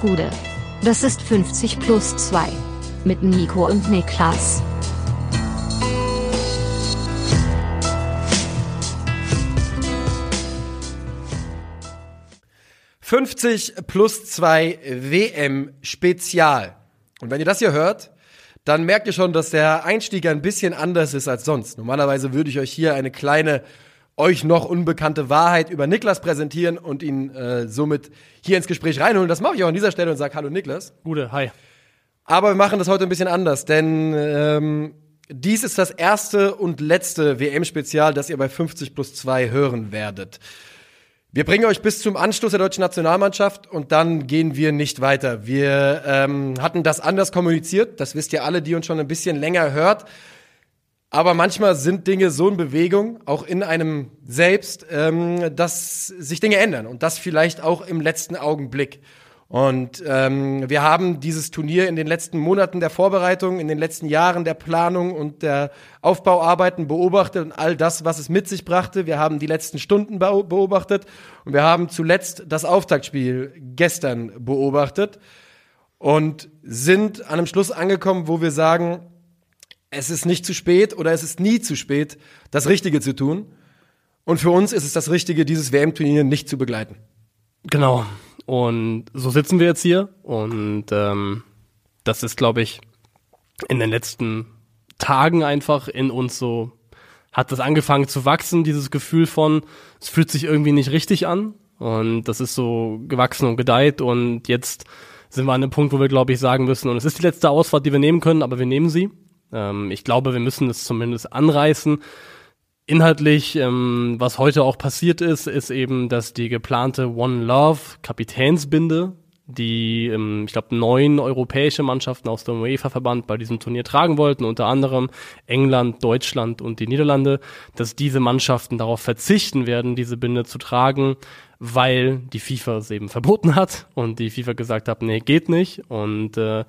Gude. Das ist 50 plus 2. Mit Nico und Niklas. »50 plus 2 WM Spezial«. Und wenn ihr das hier hört, dann merkt ihr schon, dass der Einstieg ein bisschen anders ist als sonst. Normalerweise würde ich euch hier eine kleine euch noch unbekannte Wahrheit über Niklas präsentieren und ihn äh, somit hier ins Gespräch reinholen. Das mache ich auch an dieser Stelle und sage Hallo Niklas. Gute, hi. Aber wir machen das heute ein bisschen anders, denn ähm, dies ist das erste und letzte WM-Spezial, das ihr bei 50 plus 2 hören werdet. Wir bringen euch bis zum Anschluss der deutschen Nationalmannschaft und dann gehen wir nicht weiter. Wir ähm, hatten das anders kommuniziert, das wisst ihr alle, die uns schon ein bisschen länger hört. Aber manchmal sind Dinge so in Bewegung, auch in einem selbst, ähm, dass sich Dinge ändern und das vielleicht auch im letzten Augenblick. Und ähm, wir haben dieses Turnier in den letzten Monaten der Vorbereitung, in den letzten Jahren der Planung und der Aufbauarbeiten beobachtet und all das, was es mit sich brachte. Wir haben die letzten Stunden beobachtet und wir haben zuletzt das Auftaktspiel gestern beobachtet und sind an einem Schluss angekommen, wo wir sagen, es ist nicht zu spät oder es ist nie zu spät, das Richtige zu tun. Und für uns ist es das Richtige, dieses WM-Turnier nicht zu begleiten. Genau. Und so sitzen wir jetzt hier. Und ähm, das ist, glaube ich, in den letzten Tagen einfach in uns so, hat das angefangen zu wachsen, dieses Gefühl von, es fühlt sich irgendwie nicht richtig an. Und das ist so gewachsen und gedeiht. Und jetzt sind wir an einem Punkt, wo wir, glaube ich, sagen müssen, und es ist die letzte Ausfahrt, die wir nehmen können, aber wir nehmen sie. Ähm, ich glaube, wir müssen es zumindest anreißen. Inhaltlich, ähm, was heute auch passiert ist, ist eben, dass die geplante One Love Kapitänsbinde, die, ähm, ich glaube, neun europäische Mannschaften aus dem UEFA-Verband bei diesem Turnier tragen wollten, unter anderem England, Deutschland und die Niederlande, dass diese Mannschaften darauf verzichten werden, diese Binde zu tragen, weil die FIFA es eben verboten hat und die FIFA gesagt hat, nee, geht nicht und äh,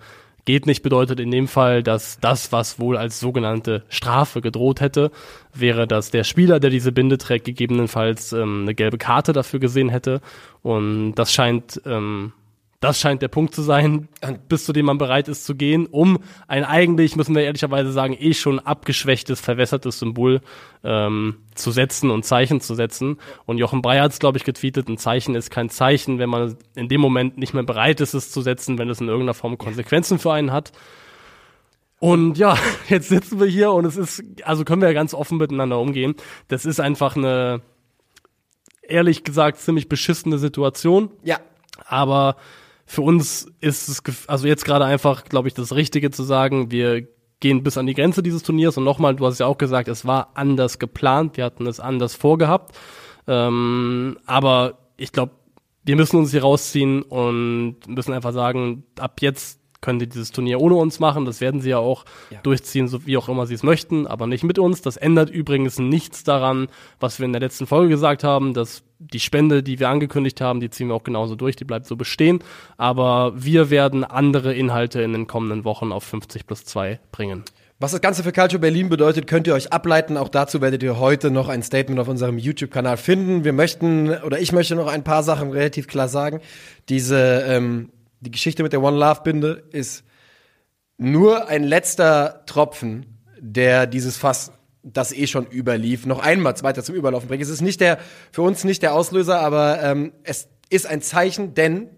Geht nicht bedeutet in dem Fall, dass das, was wohl als sogenannte Strafe gedroht hätte, wäre, dass der Spieler, der diese Binde trägt, gegebenenfalls ähm, eine gelbe Karte dafür gesehen hätte. Und das scheint ähm, das scheint der Punkt zu sein, bis zu dem man bereit ist zu gehen, um ein eigentlich, müssen wir ehrlicherweise sagen, eh schon abgeschwächtes, verwässertes Symbol ähm, zu setzen und Zeichen zu setzen. Und Jochen Breyer hat es, glaube ich, getweetet, ein Zeichen ist kein Zeichen, wenn man in dem Moment nicht mehr bereit ist, es zu setzen, wenn es in irgendeiner Form Konsequenzen für einen hat. Und ja, jetzt sitzen wir hier und es ist, also können wir ja ganz offen miteinander umgehen. Das ist einfach eine, ehrlich gesagt, ziemlich beschissene Situation. Ja. Aber für uns ist es, also jetzt gerade einfach, glaube ich, das Richtige zu sagen, wir gehen bis an die Grenze dieses Turniers und nochmal, du hast ja auch gesagt, es war anders geplant, wir hatten es anders vorgehabt, ähm, aber ich glaube, wir müssen uns hier rausziehen und müssen einfach sagen, ab jetzt können die dieses Turnier ohne uns machen. Das werden sie ja auch ja. durchziehen, so wie auch immer sie es möchten, aber nicht mit uns. Das ändert übrigens nichts daran, was wir in der letzten Folge gesagt haben, dass die Spende, die wir angekündigt haben, die ziehen wir auch genauso durch, die bleibt so bestehen. Aber wir werden andere Inhalte in den kommenden Wochen auf 50 plus 2 bringen. Was das Ganze für Calcio Berlin bedeutet, könnt ihr euch ableiten. Auch dazu werdet ihr heute noch ein Statement auf unserem YouTube-Kanal finden. Wir möchten, oder ich möchte noch ein paar Sachen relativ klar sagen. Diese ähm, die Geschichte mit der One Love Binde ist nur ein letzter Tropfen, der dieses Fass, das eh schon überlief, noch einmal weiter zum Überlaufen bringt. Es ist nicht der, für uns nicht der Auslöser, aber ähm, es ist ein Zeichen, denn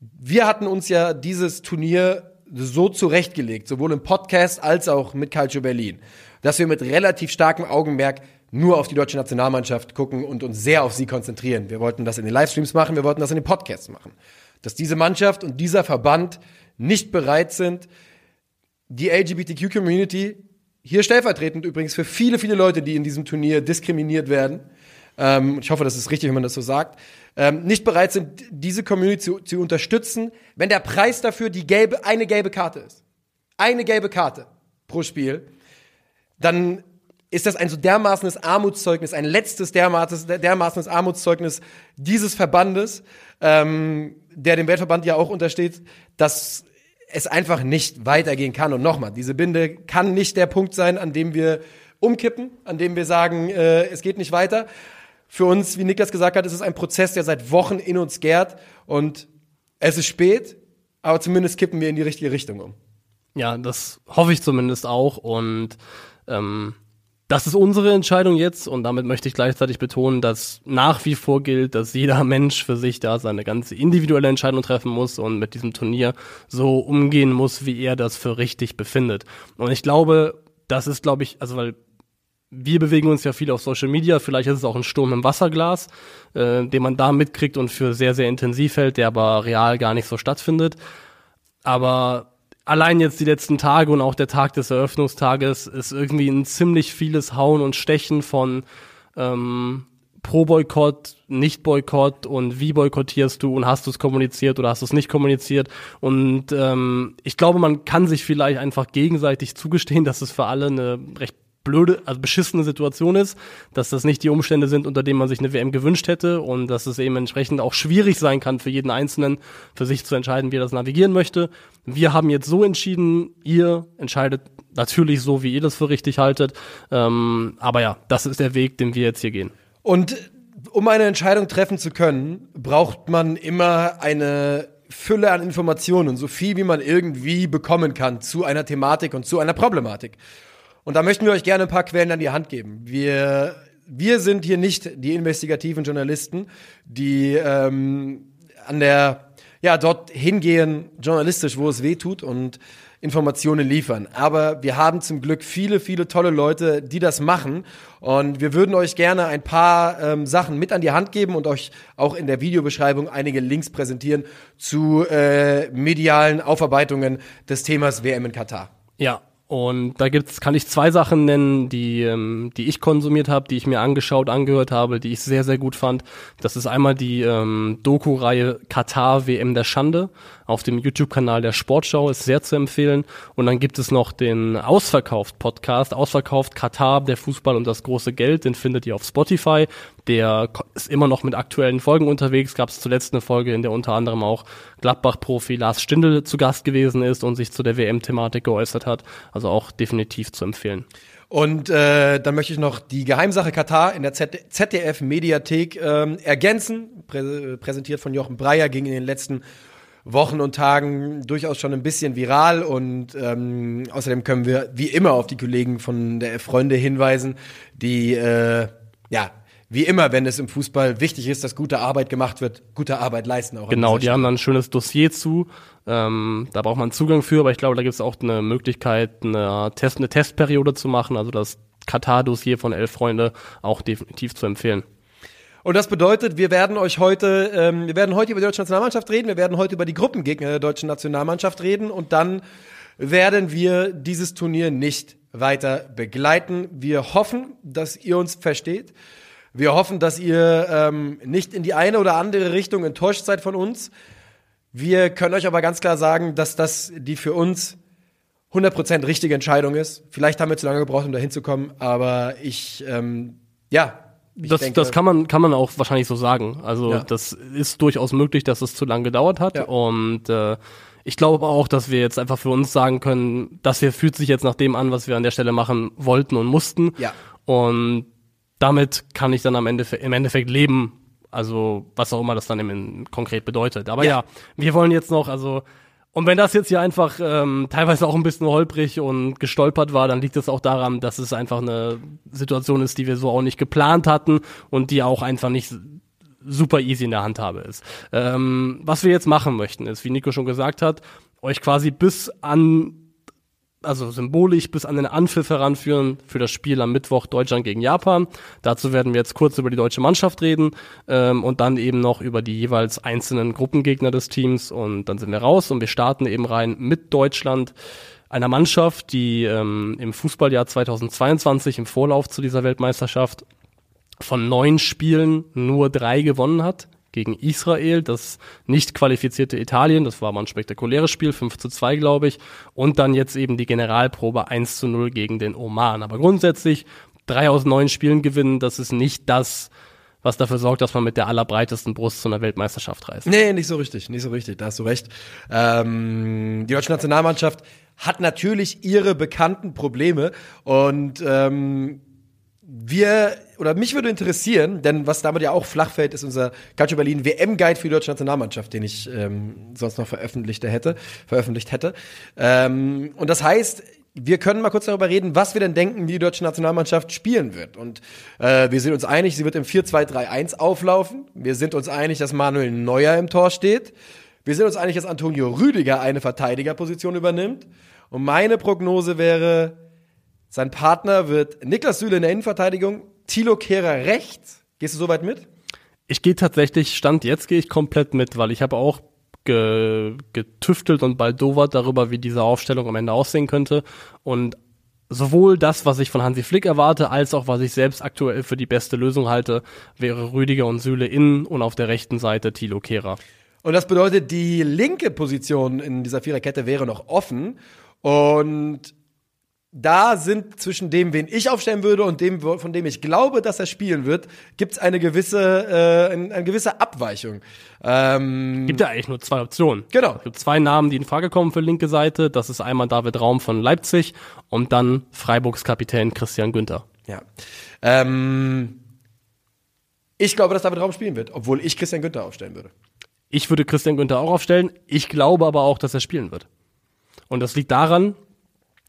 wir hatten uns ja dieses Turnier so zurechtgelegt, sowohl im Podcast als auch mit Calcio Berlin, dass wir mit relativ starkem Augenmerk nur auf die deutsche Nationalmannschaft gucken und uns sehr auf sie konzentrieren. Wir wollten das in den Livestreams machen, wir wollten das in den Podcasts machen dass diese Mannschaft und dieser Verband nicht bereit sind, die LGBTQ-Community, hier stellvertretend übrigens für viele, viele Leute, die in diesem Turnier diskriminiert werden, ähm, ich hoffe, das ist richtig, wenn man das so sagt, ähm, nicht bereit sind, diese Community zu, zu unterstützen, wenn der Preis dafür die gelbe, eine gelbe Karte ist. Eine gelbe Karte pro Spiel, dann ist das ein so dermaßenes Armutszeugnis, ein letztes dermaßenes, dermaßenes Armutszeugnis dieses Verbandes, ähm, der dem Weltverband ja auch untersteht, dass es einfach nicht weitergehen kann. Und nochmal, diese Binde kann nicht der Punkt sein, an dem wir umkippen, an dem wir sagen, äh, es geht nicht weiter. Für uns, wie Niklas gesagt hat, ist es ein Prozess, der seit Wochen in uns gärt. Und Es ist spät, aber zumindest kippen wir in die richtige Richtung um. Ja, das hoffe ich zumindest auch. Und ähm, das ist unsere Entscheidung jetzt und damit möchte ich gleichzeitig betonen, dass nach wie vor gilt, dass jeder Mensch für sich da seine ganze individuelle Entscheidung treffen muss und mit diesem Turnier so umgehen muss, wie er das für richtig befindet. Und ich glaube, das ist, glaube ich, also weil wir bewegen uns ja viel auf Social Media, vielleicht ist es auch ein Sturm im Wasserglas, äh, den man da mitkriegt und für sehr, sehr intensiv hält, der aber real gar nicht so stattfindet. Aber allein jetzt die letzten Tage und auch der Tag des Eröffnungstages ist irgendwie ein ziemlich vieles Hauen und Stechen von ähm, Pro-Boykott, Nicht-Boykott und wie boykottierst du und hast du es kommuniziert oder hast du es nicht kommuniziert. Und ähm, ich glaube, man kann sich vielleicht einfach gegenseitig zugestehen, dass es für alle eine recht blöde, also beschissene Situation ist, dass das nicht die Umstände sind, unter denen man sich eine WM gewünscht hätte und dass es eben entsprechend auch schwierig sein kann für jeden Einzelnen, für sich zu entscheiden, wie er das navigieren möchte. Wir haben jetzt so entschieden, ihr entscheidet natürlich so, wie ihr das für richtig haltet. Ähm, aber ja, das ist der Weg, den wir jetzt hier gehen. Und um eine Entscheidung treffen zu können, braucht man immer eine Fülle an Informationen, so viel wie man irgendwie bekommen kann zu einer Thematik und zu einer Problematik. Und da möchten wir euch gerne ein paar Quellen an die Hand geben. Wir, wir sind hier nicht die investigativen Journalisten, die ähm, an der, ja, dort hingehen, journalistisch, wo es weh tut und Informationen liefern. Aber wir haben zum Glück viele, viele tolle Leute, die das machen. Und wir würden euch gerne ein paar ähm, Sachen mit an die Hand geben und euch auch in der Videobeschreibung einige Links präsentieren zu äh, medialen Aufarbeitungen des Themas WM in Katar. Ja, und da gibt's, kann ich zwei Sachen nennen, die, ähm, die ich konsumiert habe, die ich mir angeschaut, angehört habe, die ich sehr, sehr gut fand. Das ist einmal die ähm, Doku-Reihe Katar WM der Schande auf dem YouTube-Kanal der Sportschau, ist sehr zu empfehlen. Und dann gibt es noch den Ausverkauft-Podcast, Ausverkauft Katar, der Fußball und das große Geld, den findet ihr auf Spotify. Der ist immer noch mit aktuellen Folgen unterwegs. Gab es zuletzt eine Folge, in der unter anderem auch Gladbach-Profi Lars Stindl zu Gast gewesen ist und sich zu der WM-Thematik geäußert hat. Also auch definitiv zu empfehlen. Und äh, dann möchte ich noch die Geheimsache Katar in der ZDF-Mediathek ähm, ergänzen, prä präsentiert von Jochen Breyer, ging in den letzten Wochen und Tagen durchaus schon ein bisschen viral und ähm, außerdem können wir wie immer auf die Kollegen von der Freunde hinweisen, die äh, ja wie immer, wenn es im Fußball wichtig ist, dass gute Arbeit gemacht wird, gute Arbeit leisten auch. Genau, die haben dann ein schönes Dossier zu. Ähm, da braucht man Zugang für, aber ich glaube, da gibt es auch eine Möglichkeit, eine, Test, eine Testperiode zu machen. Also das Katar-Dossier von Elf Freunde auch definitiv zu empfehlen. Und das bedeutet, wir werden euch heute, ähm, wir werden heute über die deutsche Nationalmannschaft reden, wir werden heute über die Gruppengegner der deutschen Nationalmannschaft reden und dann werden wir dieses Turnier nicht weiter begleiten. Wir hoffen, dass ihr uns versteht. Wir hoffen, dass ihr ähm, nicht in die eine oder andere Richtung enttäuscht seid von uns. Wir können euch aber ganz klar sagen, dass das die für uns 100% richtige Entscheidung ist. Vielleicht haben wir zu lange gebraucht, um da hinzukommen, aber ich, ähm, ja. Das, denke, das kann man, kann man auch wahrscheinlich so sagen. Also Ja. das ist durchaus möglich, dass es zu lange gedauert hat. Ja. Und äh, ich glaube auch, dass wir jetzt einfach für uns sagen können, das hier fühlt sich jetzt nach dem an, was wir an der Stelle machen wollten und mussten. Ja. Und damit kann ich dann am Ende im Endeffekt leben. Also was auch immer das dann im, konkret bedeutet. Aber Ja. ja. wir wollen jetzt noch, also und wenn das jetzt hier einfach ähm, teilweise auch ein bisschen holprig und gestolpert war, dann liegt es auch daran, dass es einfach eine Situation ist, die wir so auch nicht geplant hatten und die auch einfach nicht super easy in der Handhabe ist. Ähm, was wir jetzt machen möchten, ist, wie Nico schon gesagt hat, euch quasi bis an also symbolisch bis an den Anpfiff heranführen für das Spiel am Mittwoch Deutschland gegen Japan. Dazu werden wir jetzt kurz über die deutsche Mannschaft reden ähm, und dann eben noch über die jeweils einzelnen Gruppengegner des Teams und dann sind wir raus und wir starten eben rein mit Deutschland, einer Mannschaft, die ähm, im Fußballjahr 2022 im Vorlauf zu dieser Weltmeisterschaft von neun Spielen nur drei gewonnen hat gegen Israel, das nicht qualifizierte Italien, das war mal ein spektakuläres Spiel, 5 zu 2, glaube ich, und dann jetzt eben die Generalprobe 1 zu 0 gegen den Oman. Aber grundsätzlich drei aus neun Spielen gewinnen, das ist nicht das, was dafür sorgt, dass man mit der allerbreitesten Brust zu einer Weltmeisterschaft reist. Nee, nicht so richtig, nicht so richtig, da hast du recht. Ähm, die deutsche Nationalmannschaft hat natürlich ihre bekannten Probleme und ähm, wir, oder mich würde interessieren, denn was damit ja auch flach fällt, ist unser Calcio Berlin WM-Guide für die deutsche Nationalmannschaft, den ich ähm, sonst noch veröffentlicht hätte, veröffentlicht hätte. Ähm, und das heißt, wir können mal kurz darüber reden, was wir denn denken, wie die deutsche Nationalmannschaft spielen wird. Und äh, wir sind uns einig, sie wird im 4-2-3-1 auflaufen. Wir sind uns einig, dass Manuel Neuer im Tor steht. Wir sind uns einig, dass Antonio Rüdiger eine Verteidigerposition übernimmt. Und meine Prognose wäre, sein Partner wird Niklas Süle in der Innenverteidigung, Thilo Kehrer rechts. Gehst du soweit mit? Ich gehe tatsächlich, Stand jetzt gehe ich komplett mit, weil ich habe auch ge, getüftelt und baldowert darüber, wie diese Aufstellung am Ende aussehen könnte. Und sowohl das, was ich von Hansi Flick erwarte, als auch was ich selbst aktuell für die beste Lösung halte, wäre Rüdiger und Süle innen und auf der rechten Seite Thilo Kehrer. Und das bedeutet, die linke Position in dieser Viererkette wäre noch offen. Und da sind zwischen dem, wen ich aufstellen würde und dem, von dem ich glaube, dass er spielen wird, gibt es eine gewisse, äh, eine, eine gewisse Abweichung. Ähm, gibt ja eigentlich nur zwei Optionen. Genau. Es gibt zwei Namen, die in Frage kommen für linke Seite. Das ist einmal David Raum von Leipzig und dann Freiburgs Kapitän Christian Günther. Ja. Ähm, ich glaube, dass David Raum spielen wird, obwohl ich Christian Günther aufstellen würde. Ich würde Christian Günther auch aufstellen. Ich glaube aber auch, dass er spielen wird. Und das liegt daran,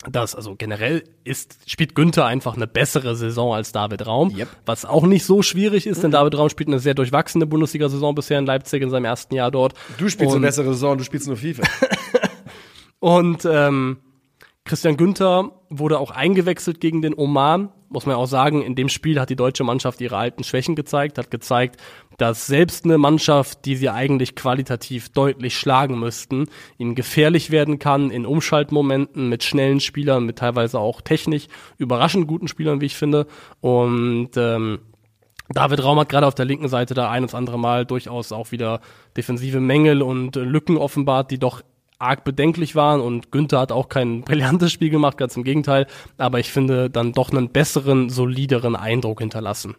dass, also generell ist, spielt Günther einfach eine bessere Saison als David Raum, yep. was auch nicht so schwierig ist, denn David Raum spielt eine sehr durchwachsene Bundesliga-Saison bisher in Leipzig in seinem ersten Jahr dort. Du spielst und, eine bessere Saison, du spielst nur FIFA. und ähm, Christian Günther wurde auch eingewechselt gegen den Oman. Muss man auch sagen, in dem Spiel hat die deutsche Mannschaft ihre alten Schwächen gezeigt, hat gezeigt, dass selbst eine Mannschaft, die sie eigentlich qualitativ deutlich schlagen müssten, ihnen gefährlich werden kann in Umschaltmomenten mit schnellen Spielern, mit teilweise auch technisch überraschend guten Spielern, wie ich finde. Und ähm, David Raum hat gerade auf der linken Seite da ein und andere Mal durchaus auch wieder defensive Mängel und Lücken offenbart, die doch arg bedenklich waren und Günther hat auch kein brillantes Spiel gemacht, ganz im Gegenteil, aber ich finde dann doch einen besseren, solideren Eindruck hinterlassen.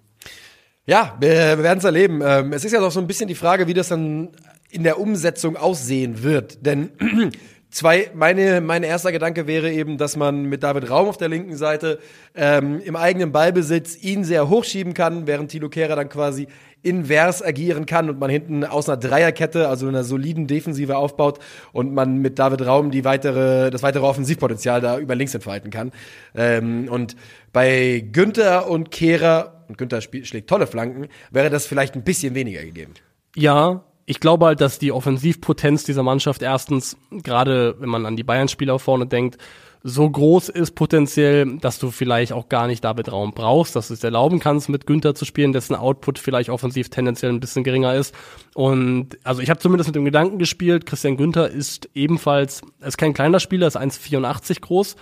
Ja, wir, werden es erleben. Ähm, es ist ja doch so ein bisschen die Frage, wie das dann in der Umsetzung aussehen wird. Denn zwei, meine, mein erster Gedanke wäre eben, dass man mit David Raum auf der linken Seite ähm, im eigenen Ballbesitz ihn sehr hochschieben kann, während Tilo Kehrer dann quasi invers agieren kann und man hinten aus einer Dreierkette, also einer soliden Defensive aufbaut und man mit David Raum die weitere, das weitere Offensivpotenzial da über links entfalten kann. Ähm, und bei Günther und Kehrer, und Günther schlägt tolle Flanken, wäre das vielleicht ein bisschen weniger gegeben. Ja, ich glaube halt, dass die Offensivpotenz dieser Mannschaft erstens, gerade wenn man an die Bayern-Spieler vorne denkt, so groß ist potenziell, dass du vielleicht auch gar nicht David Raum brauchst, dass du es erlauben kannst, mit Günther zu spielen, dessen Output vielleicht offensiv tendenziell ein bisschen geringer ist. Und also ich habe zumindest mit dem Gedanken gespielt, Christian Günther ist ebenfalls, ist kein kleiner Spieler, ist 1,84 groß.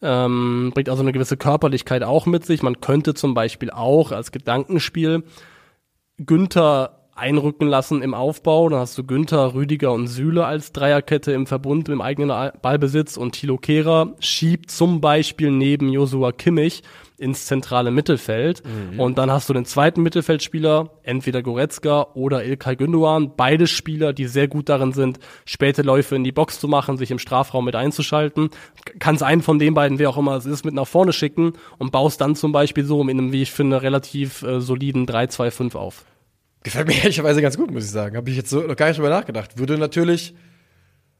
Ähm, bringt also eine gewisse Körperlichkeit auch mit sich. Man könnte zum Beispiel auch als Gedankenspiel Günther einrücken lassen im Aufbau. Dann hast du Günther, Rüdiger und Süle als Dreierkette im Verbund im eigenen Ballbesitz und Thilo Kehrer schiebt zum Beispiel neben Josua Kimmich ins zentrale Mittelfeld. Mhm. Und dann hast du den zweiten Mittelfeldspieler, entweder Goretzka oder Ilkay Gündogan. Beide Spieler, die sehr gut darin sind, späte Läufe in die Box zu machen, sich im Strafraum mit einzuschalten. Kannst einen von den beiden, wer auch immer es ist, mit nach vorne schicken und baust dann zum Beispiel so in einem, wie ich finde, relativ äh, soliden 3-2-5 auf. Gefällt mir ehrlicherweise ganz gut, muss ich sagen. Habe ich jetzt so noch gar nicht drüber nachgedacht. Würde natürlich,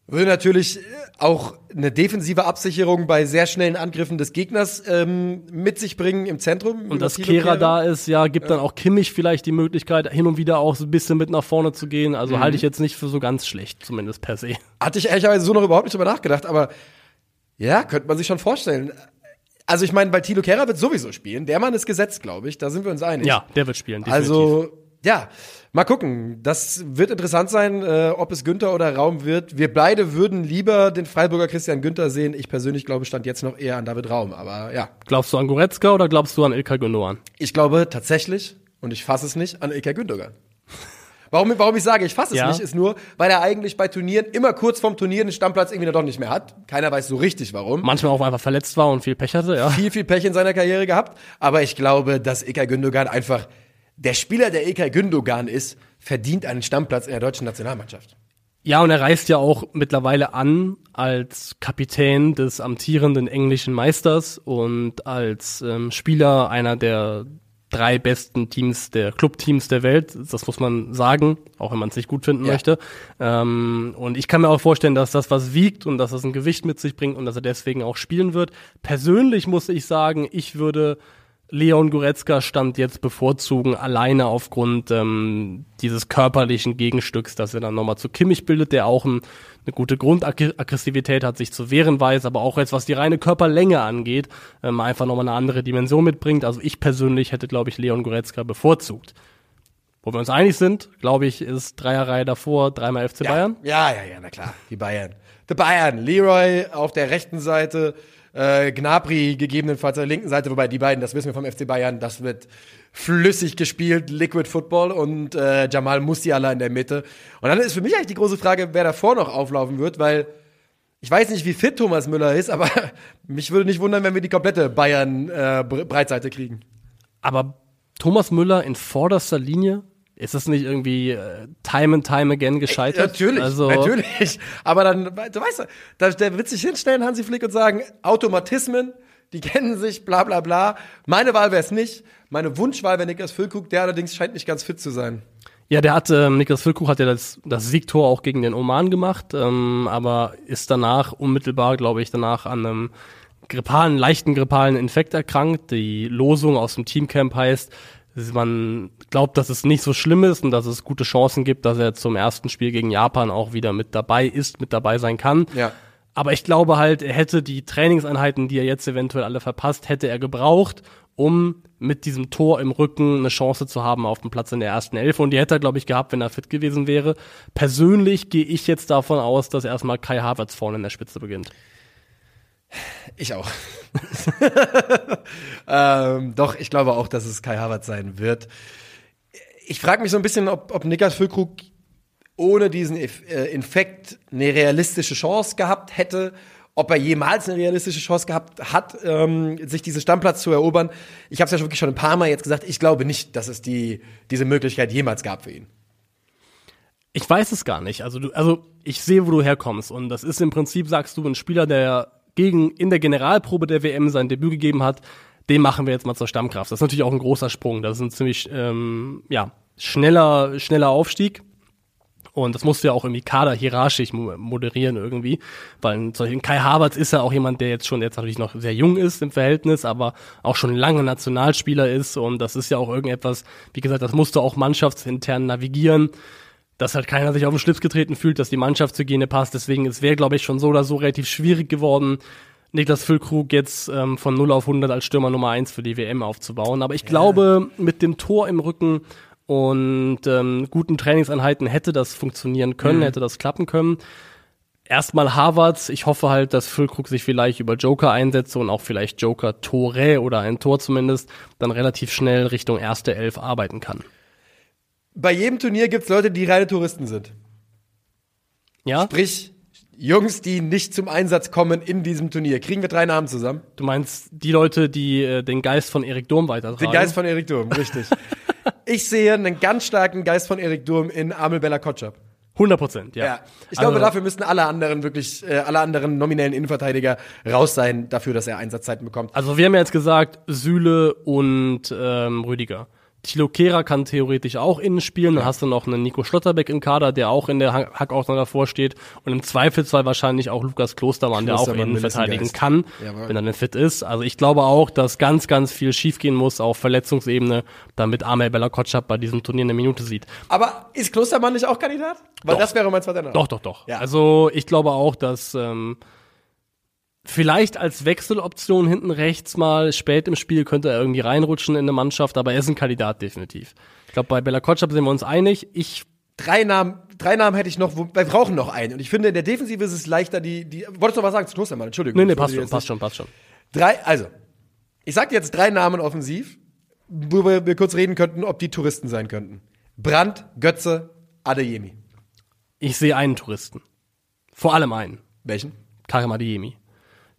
würde natürlich auch eine defensive Absicherung bei sehr schnellen Angriffen des Gegners ähm, mit sich bringen im Zentrum. Und dass Kehra da ist, ja, gibt ja. dann auch Kimmich vielleicht die Möglichkeit, hin und wieder auch so ein bisschen mit nach vorne zu gehen. Also mhm. halte ich jetzt nicht für so ganz schlecht, zumindest per se. Hatte ich ehrlicherweise so noch überhaupt nicht drüber nachgedacht, aber ja, könnte man sich schon vorstellen. Also ich meine, weil Tilo Kehrer wird sowieso spielen. Der Mann ist gesetzt, glaube ich. Da sind wir uns einig. Ja, der wird spielen. Definitiv. Also ja, mal gucken. Das wird interessant sein, äh, ob es Günther oder Raum wird. Wir beide würden lieber den Freiburger Christian Günther sehen. Ich persönlich glaube, stand jetzt noch eher an David Raum, aber ja. Glaubst du an Goretzka oder glaubst du an Ilkay Gündogan? Ich glaube tatsächlich, und ich fasse es nicht, an Ilkay Gündogan. Warum, warum ich sage, ich fasse es ja. nicht, ist nur, weil er eigentlich bei Turnieren immer kurz vorm Turnier den Stammplatz irgendwie doch nicht mehr hat. Keiner weiß so richtig warum. Manchmal auch einfach verletzt war und viel Pech hatte, ja. Viel, viel Pech in seiner Karriere gehabt. Aber ich glaube, dass Ilkay Gündogan einfach der Spieler, der Ilkay Gündogan ist, verdient einen Stammplatz in der deutschen Nationalmannschaft. Ja, und er reist ja auch mittlerweile an als Kapitän des amtierenden englischen Meisters und als ähm, Spieler einer der drei besten Teams der Clubteams der Welt. Das muss man sagen, auch wenn man es nicht gut finden Ja. möchte. Ähm, und ich kann mir auch vorstellen, dass das was wiegt und dass das ein Gewicht mit sich bringt und dass er deswegen auch spielen wird. Persönlich muss ich sagen, ich würde Leon Goretzka stand jetzt bevorzugen, alleine aufgrund ähm, dieses körperlichen Gegenstücks, das er dann nochmal zu Kimmich bildet, der auch ein, eine gute Grundaggressivität hat, sich zu wehren weiß, aber auch jetzt, was die reine Körperlänge angeht, ähm, einfach nochmal eine andere Dimension mitbringt. Also ich persönlich hätte, glaube ich, Leon Goretzka bevorzugt. Wo wir uns einig sind, glaube ich, ist Dreierreihe davor, dreimal FC Bayern. Ja, ja, ja, na klar. Die Bayern. Die Bayern. Leroy auf der rechten Seite, äh, Gnabry gegebenenfalls auf der linken Seite, wobei die beiden, das wissen wir vom FC Bayern, das wird flüssig gespielt, Liquid Football und äh, Jamal Musiala in der Mitte. Und dann ist für mich eigentlich die große Frage, wer davor noch auflaufen wird, weil ich weiß nicht, wie fit Thomas Müller ist, aber mich würde nicht wundern, wenn wir die komplette Bayern äh, Bre- Breitseite kriegen. Aber Thomas Müller in vorderster Linie, ist das nicht irgendwie äh, time and time again gescheitert? Natürlich, also, natürlich. Aber dann, du weißt, da, der wird sich hinstellen, Hansi Flick, und sagen, Automatismen, die kennen sich, bla bla bla. Meine Wahl wäre es nicht. Meine Wunschwahl wäre Niklas Füllkrug, der allerdings scheint nicht ganz fit zu sein. Ja, der hat, ähm, Niklas Füllkrug hat ja das, das Siegtor auch gegen den Oman gemacht, ähm, aber ist danach unmittelbar, glaube ich, danach an einem grippalen, leichten grippalen Infekt erkrankt. Die Losung aus dem Teamcamp heißt, man glaubt, dass es nicht so schlimm ist und dass es gute Chancen gibt, dass er zum ersten Spiel gegen Japan auch wieder mit dabei ist, mit dabei sein kann. Ja. Aber ich glaube halt, er hätte die Trainingseinheiten, die er jetzt eventuell alle verpasst, hätte er gebraucht, um mit diesem Tor im Rücken eine Chance zu haben auf dem Platz in der ersten Elf. Und die hätte er, glaube ich, gehabt, wenn er fit gewesen wäre. Persönlich gehe ich jetzt davon aus, dass erstmal Kai Havertz vorne in der Spitze beginnt. Ich auch. ähm, doch, ich glaube auch, dass es Kai Havertz sein wird. Ich frage mich so ein bisschen, ob, ob Niklas Füllkrug ohne diesen äh, Infekt eine realistische Chance gehabt hätte, ob er jemals eine realistische Chance gehabt hat, ähm, sich diesen Stammplatz zu erobern. Ich habe es ja schon wirklich schon ein paar Mal jetzt gesagt, ich glaube nicht, dass es die, diese Möglichkeit jemals gab für ihn. Ich weiß es gar nicht. Also du, also ich sehe, wo du herkommst. Und das ist im Prinzip, sagst du, ein Spieler, der gegen in der Generalprobe der WM sein Debüt gegeben hat, den machen wir jetzt mal zur Stammkraft. Das ist natürlich auch ein großer Sprung. Das ist ein ziemlich ähm, ja, schneller, schneller Aufstieg. Und das musst du ja auch irgendwie Kader hierarchisch mo- moderieren irgendwie. Weil solchen Kai Havertz ist ja auch jemand, der jetzt schon jetzt natürlich noch sehr jung ist im Verhältnis, aber auch schon lange Nationalspieler ist. Und das ist ja auch irgendetwas, wie gesagt, das musst du auch mannschaftsintern navigieren dass halt keiner sich auf den Schlips getreten fühlt, dass die Mannschaftshygiene passt. Deswegen, es wäre, glaube ich, schon so oder so relativ schwierig geworden, Niklas Füllkrug jetzt ähm, von 0 auf 100 als Stürmer Nummer 1 für die WM aufzubauen. Aber ich glaube, mit dem Tor im Rücken und ähm, guten Trainingseinheiten hätte das funktionieren können, hätte das klappen können. Erstmal Harvards. Ich hoffe halt, dass Füllkrug sich vielleicht über Joker einsetzt und auch vielleicht Joker Tore oder ein Tor zumindest dann relativ schnell Richtung erste Elf arbeiten kann. Bei jedem Turnier gibt es Leute, die reine Touristen sind. Ja? Sprich, Jungs, die nicht zum Einsatz kommen in diesem Turnier. Kriegen wir drei Namen zusammen? Du meinst die Leute, die äh, den Geist von Erik Durm weitertragen? Den Geist von Erik Durm, richtig. ich sehe einen ganz starken Geist von Erik Durm in Amel Bella Kotschap. 100 Prozent, ja. Ja. Ich glaube, Also- dafür müssten alle anderen wirklich, äh, alle anderen nominellen Innenverteidiger raus sein, dafür, dass er Einsatzzeiten bekommt. Also wir haben ja jetzt gesagt, Süle und ähm, Rüdiger. Thilo Kehrer kann theoretisch auch innen spielen. Dann hast du noch einen Nico Schlotterbeck im Kader, der auch in der Ha- Hackordnung davor steht. Und im Zweifelsfall wahrscheinlich auch Lukas Klostermann, der auch Klostermann, innen verteidigen kann, Jawohl. wenn er denn fit ist. Also ich glaube auch, dass ganz, ganz viel schiefgehen muss auf Verletzungsebene, damit Amel Bella Kotschap bei diesem Turnier eine Minute sieht. Aber ist Klostermann nicht auch Kandidat? Weil Doch. das wäre mein zweiter Name. Doch, doch, doch. Ja. Also ich glaube auch, dass ähm, vielleicht als Wechseloption hinten rechts mal spät im Spiel könnte er irgendwie reinrutschen in eine Mannschaft, aber er ist ein Kandidat definitiv. Ich glaube, bei Bella Kotschap sind wir uns einig. Ich Drei Namen, drei Namen hätte ich noch, wir brauchen noch einen. Und ich finde, in der Defensive ist es leichter, die, die, wolltest du noch was sagen zu Klostermann? Entschuldigung. nee, nee, passt schon, passt schon, passt schon. Drei, also, ich sag dir jetzt drei Namen offensiv, wo wir, wir kurz reden könnten, ob die Touristen sein könnten. Brandt, Götze, Adeyemi. Ich sehe einen Touristen. Vor allem einen. Welchen? Karim Adeyemi.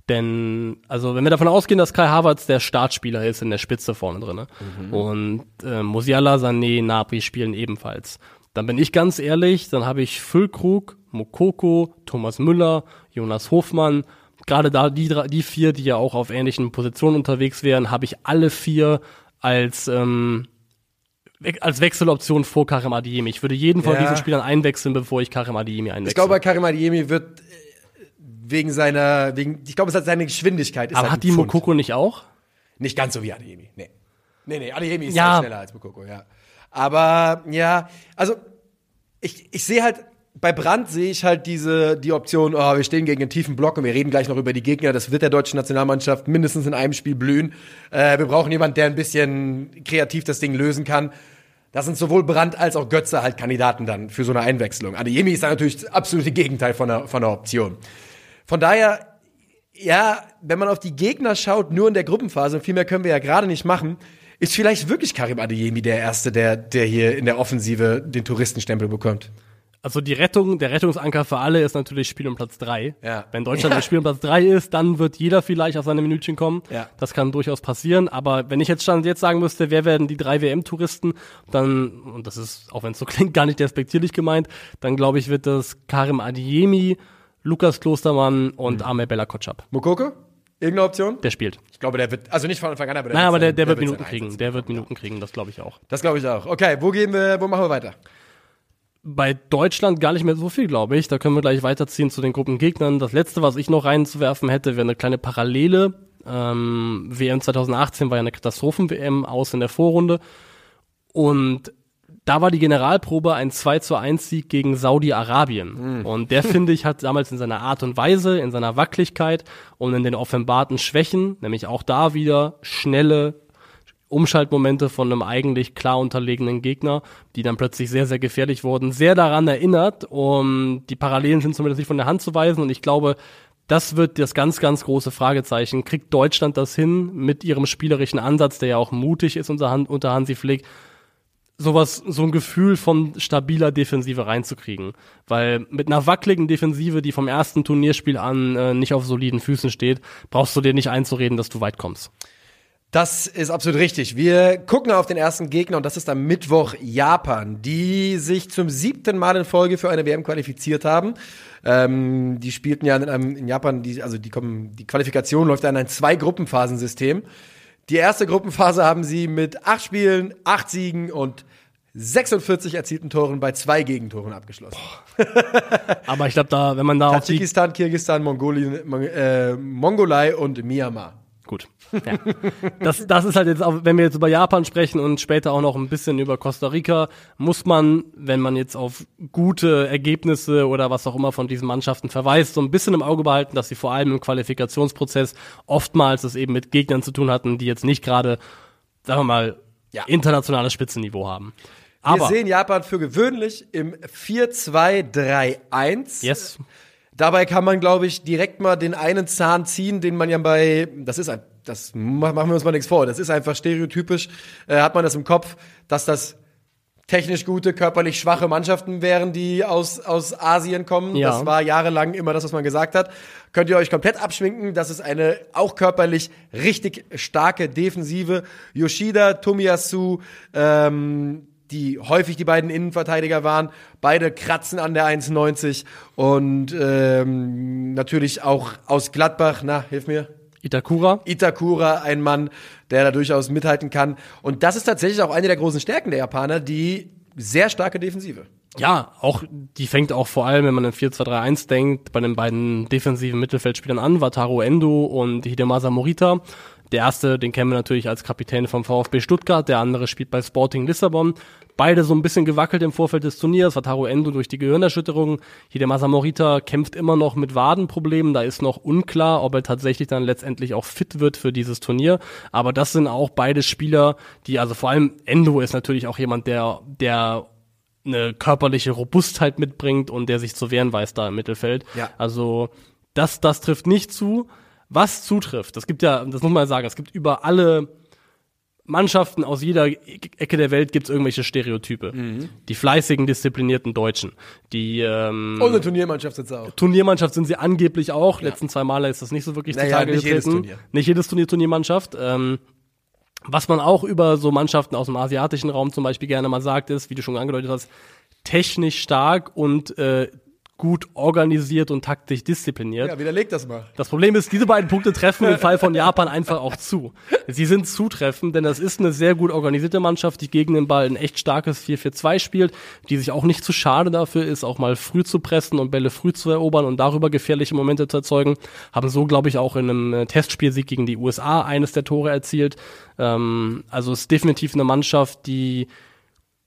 Denn, also wenn wir davon ausgehen, dass Kai Havertz der Startspieler ist in der Spitze vorne drin und äh, Musiala, Sané, Napri spielen ebenfalls, dann bin ich ganz ehrlich, dann habe ich Füllkrug, Mokoko, Thomas Müller, Jonas Hofmann. Gerade da die, drei- die vier, die ja auch auf ähnlichen Positionen unterwegs wären, habe ich alle vier als ähm, als Wechseloption vor Karim Adeyemi. Ich würde jeden von Ja. diesen Spielern einwechseln, bevor ich Karim Adeyemi einwechsel. Ich glaube, bei Karim Adeyemi wird wegen seiner, wegen, ich glaube, es hat seine Geschwindigkeit. Ist aber halt hat die Pfund. Mokoko nicht auch? Nicht ganz so wie Adeyemi, nee. Nee, nee, Adeyemi ist Ja. schneller als Mokoko, ja. Aber, ja, also, ich, ich sehe halt, bei Brandt sehe ich halt diese, die Option, oh, wir stehen gegen einen tiefen Block und wir reden gleich noch über die Gegner. Das wird der deutschen Nationalmannschaft mindestens in einem Spiel blühen. Äh, wir brauchen jemanden, der ein bisschen kreativ das Ding lösen kann. Das sind sowohl Brandt als auch Götze halt Kandidaten dann für so eine Einwechslung. Adeyemi ist dann natürlich das absolute Gegenteil von der, von der Option. Von daher, ja, wenn man auf die Gegner schaut, nur in der Gruppenphase, und viel mehr können wir ja gerade nicht machen, ist vielleicht wirklich Karim Adeyemi der Erste, der, der hier in der Offensive den Touristenstempel bekommt. Also die Rettung, der Rettungsanker für alle ist natürlich Spiel um Platz drei. Ja. Wenn Deutschland Ja. Spiel um Platz drei ist, dann wird jeder vielleicht auf seine Minütchen kommen. Ja. Das kann durchaus passieren. Aber wenn ich jetzt stand jetzt sagen müsste, wer werden die drei WM-Touristen, dann, und das ist, auch wenn es so klingt, gar nicht despektierlich gemeint, dann glaube ich, wird das Karim Adiemi, Lukas Klostermann Mhm. und Amel Bella Kotschap. Mokoko? Irgendeine Option? Der spielt. Ich glaube, der wird, also nicht von Anfang an, aber der Nein, aber der, seinen- der wird Minuten kriegen. Der wird Minuten kriegen, das glaube ich auch. Das glaube ich auch. Okay, wo gehen wir, wo machen wir weiter? bei Deutschland gar nicht mehr so viel, glaube ich. Da können wir gleich weiterziehen zu den Gruppengegnern. Das letzte, was ich noch reinzuwerfen hätte, wäre eine kleine Parallele. Ähm, WM 2018 war ja eine Katastrophen-WM aus in der Vorrunde. Und da war die Generalprobe ein 2 zu 1 Sieg gegen Saudi-Arabien. Und der, finde ich, hat damals in seiner Art und Weise, in seiner Wacklichkeit und in den offenbarten Schwächen, nämlich auch da wieder schnelle Umschaltmomente von einem eigentlich klar unterlegenen Gegner, die dann plötzlich sehr, sehr gefährlich wurden, sehr daran erinnert. Und die Parallelen sind zumindest nicht von der Hand zu weisen. Und ich glaube, das wird das ganz, ganz große Fragezeichen. Kriegt Deutschland das hin mit ihrem spielerischen Ansatz, der ja auch mutig ist unter, unter Hansi Flick, sowas, so ein Gefühl von stabiler Defensive reinzukriegen. Weil mit einer wackeligen Defensive, die vom ersten Turnierspiel an äh, nicht auf soliden Füßen steht, brauchst du dir nicht einzureden, dass du weit kommst. Das ist absolut richtig. Wir gucken auf den ersten Gegner und das ist am Mittwoch Japan, die sich zum siebten Mal in Folge für eine WM qualifiziert haben. Ähm, die spielten ja in, einem, in Japan, die, also die, kommen, die Qualifikation läuft ja in ein Zwei-Gruppen-Phasensystem. Die erste Gruppenphase haben sie mit acht Spielen, acht Siegen und 46 erzielten Toren bei zwei Gegentoren abgeschlossen. Aber ich glaube, da, wenn man da auf die Tadschikistan, Kirgisistan, Mongolien, Mon äh, Mongolei und Myanmar. Gut. Ja. Das, das ist halt jetzt auch, wenn wir jetzt über Japan sprechen und später auch noch ein bisschen über Costa Rica, muss man, wenn man jetzt auf gute Ergebnisse oder was auch immer von diesen Mannschaften verweist, so ein bisschen im Auge behalten, dass sie vor allem im Qualifikationsprozess oftmals es eben mit Gegnern zu tun hatten, die jetzt nicht gerade, sagen wir mal, Ja. internationales Spitzenniveau haben. Wir Aber, sehen Japan für gewöhnlich im 4-2-3-1. yes, Dabei kann man, glaube ich, direkt mal den einen Zahn ziehen, den man ja bei, das ist ein, das ma- machen wir uns mal nichts vor, das ist einfach stereotypisch, äh, hat man das im Kopf, dass das technisch gute, körperlich schwache Mannschaften wären, die aus, aus Asien kommen. Ja. Das war jahrelang immer das, was man gesagt hat. Könnt ihr euch komplett abschminken. Das ist eine auch körperlich richtig starke Defensive. Yoshida, Tomiyasu, ähm, die häufig die beiden Innenverteidiger waren. Beide kratzen an der 1,90 und ähm, natürlich auch aus Gladbach, na, hilf mir. Itakura. Itakura, ein Mann, der da durchaus mithalten kann. Und das ist tatsächlich auch eine der großen Stärken der Japaner, die sehr starke Defensive. Ja, auch, die fängt auch vor allem, wenn man in 4-2-3-1 denkt, bei den beiden defensiven Mittelfeldspielern an, Wataru Endo und Hidemasa Morita. Der erste, den kennen wir natürlich als Kapitän vom VfB Stuttgart, der andere spielt bei Sporting Lissabon. Beide so ein bisschen gewackelt im Vorfeld des Turniers. Wataru Endo durch die Gehirnerschütterung. Hidemasa Morita kämpft immer noch mit Wadenproblemen. Da ist noch unklar, ob er tatsächlich dann letztendlich auch fit wird für dieses Turnier. Aber das sind auch beide Spieler, die, also vor allem Endo ist natürlich auch jemand, der, der eine körperliche Robustheit mitbringt und der sich zu wehren weiß da im Mittelfeld. Ja. Also das, das trifft nicht zu. Was zutrifft, das gibt ja, das muss man sagen, es gibt über alle Mannschaften aus jeder Ecke der Welt gibt's irgendwelche Stereotype. Mhm. Die fleißigen, disziplinierten Deutschen. Die ähm, Und eine Turniermannschaft sitzt auch. Turniermannschaft sind sie angeblich auch. Letzten zwei Male ist das nicht so wirklich Naja, zutage nicht jedes getreten. Turnier. Nicht jedes Turnier Turniermannschaft. Ähm, was man auch über so Mannschaften aus dem asiatischen Raum zum Beispiel gerne mal sagt, ist, wie du schon angedeutet hast, technisch stark und äh, gut organisiert und taktisch diszipliniert. Ja, widerleg das mal. Das Problem ist, diese beiden Punkte treffen im Fall von Japan einfach auch zu. Sie sind zutreffend, denn das ist eine sehr gut organisierte Mannschaft, die gegen den Ball ein echt starkes 4-4-2 spielt, die sich auch nicht zu schade dafür ist, auch mal früh zu pressen und Bälle früh zu erobern und darüber gefährliche Momente zu erzeugen. Haben so, glaube ich, auch in einem äh, Testspielsieg gegen die USA eines der Tore erzielt. Ähm, also ist definitiv eine Mannschaft, die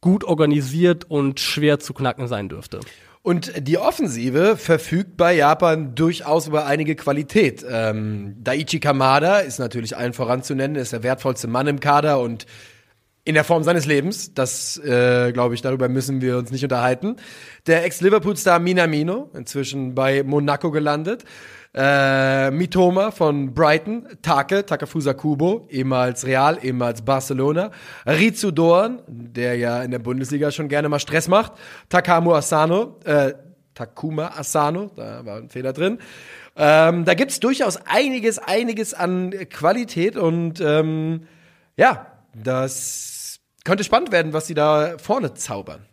gut organisiert und schwer zu knacken sein dürfte. Und die Offensive verfügt bei Japan durchaus über einige Qualität. Ähm, Daichi Kamada ist natürlich allen voranzunennen, ist der wertvollste Mann im Kader und in der Form seines Lebens. Das, äh, glaube ich, darüber müssen wir uns nicht unterhalten. Der Ex-Liverpool-Star Minamino, inzwischen bei Monaco gelandet. Äh, Mitoma von Brighton, Take, Takafusa Kubo, ehemals Real, ehemals Barcelona, Rizu Dorn, der ja in der Bundesliga schon gerne mal Stress macht, Takamu Asano, äh, Takuma Asano, da war ein Fehler drin. Ähm, da gibt's durchaus einiges, einiges an Qualität und ähm, ja, das könnte spannend werden, was sie da vorne zaubern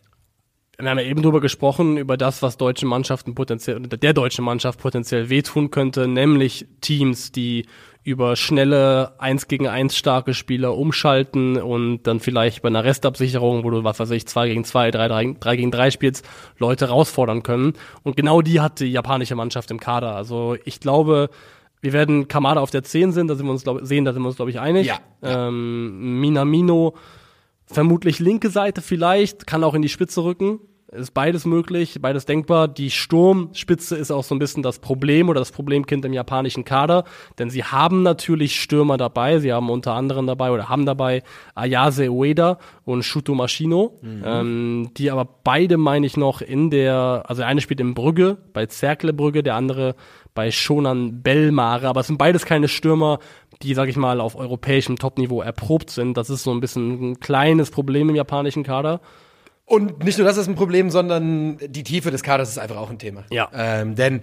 wir haben ja eben drüber gesprochen, über das, was deutschen Mannschaften potenziell, der deutschen Mannschaft potenziell wehtun könnte, nämlich Teams, die über schnelle 1 gegen 1 starke Spieler umschalten und dann vielleicht bei einer Restabsicherung, wo du, was weiß ich, 2 gegen 2, 3, 3, 3 gegen 3 spielst, Leute herausfordern können. Und genau die hat die japanische Mannschaft im Kader. Also ich glaube, wir werden Kamada auf der 10 sind, da sind wir uns, glaub, sehen, da sind wir uns, glaube ich, einig. Ja. Ähm, Minamino, vermutlich linke Seite vielleicht, kann auch in die Spitze rücken. Ist beides möglich, beides denkbar. Die Sturmspitze ist auch so ein bisschen das Problem oder das Problemkind im japanischen Kader, denn sie haben natürlich Stürmer dabei. Sie haben unter anderem dabei oder haben dabei Ayase Ueda und Shuto Mashino, mhm. ähm, die aber beide, meine ich, noch in der, also der eine spielt in Brügge, bei Zerkle Brügge, der andere bei Shonan Bellmare, aber es sind beides keine Stürmer, die, sag ich mal, auf europäischem Topniveau erprobt sind. Das ist so ein bisschen ein kleines Problem im japanischen Kader. Und nicht nur das ist ein Problem, sondern die Tiefe des Kaders ist einfach auch ein Thema. Ja. Ähm, denn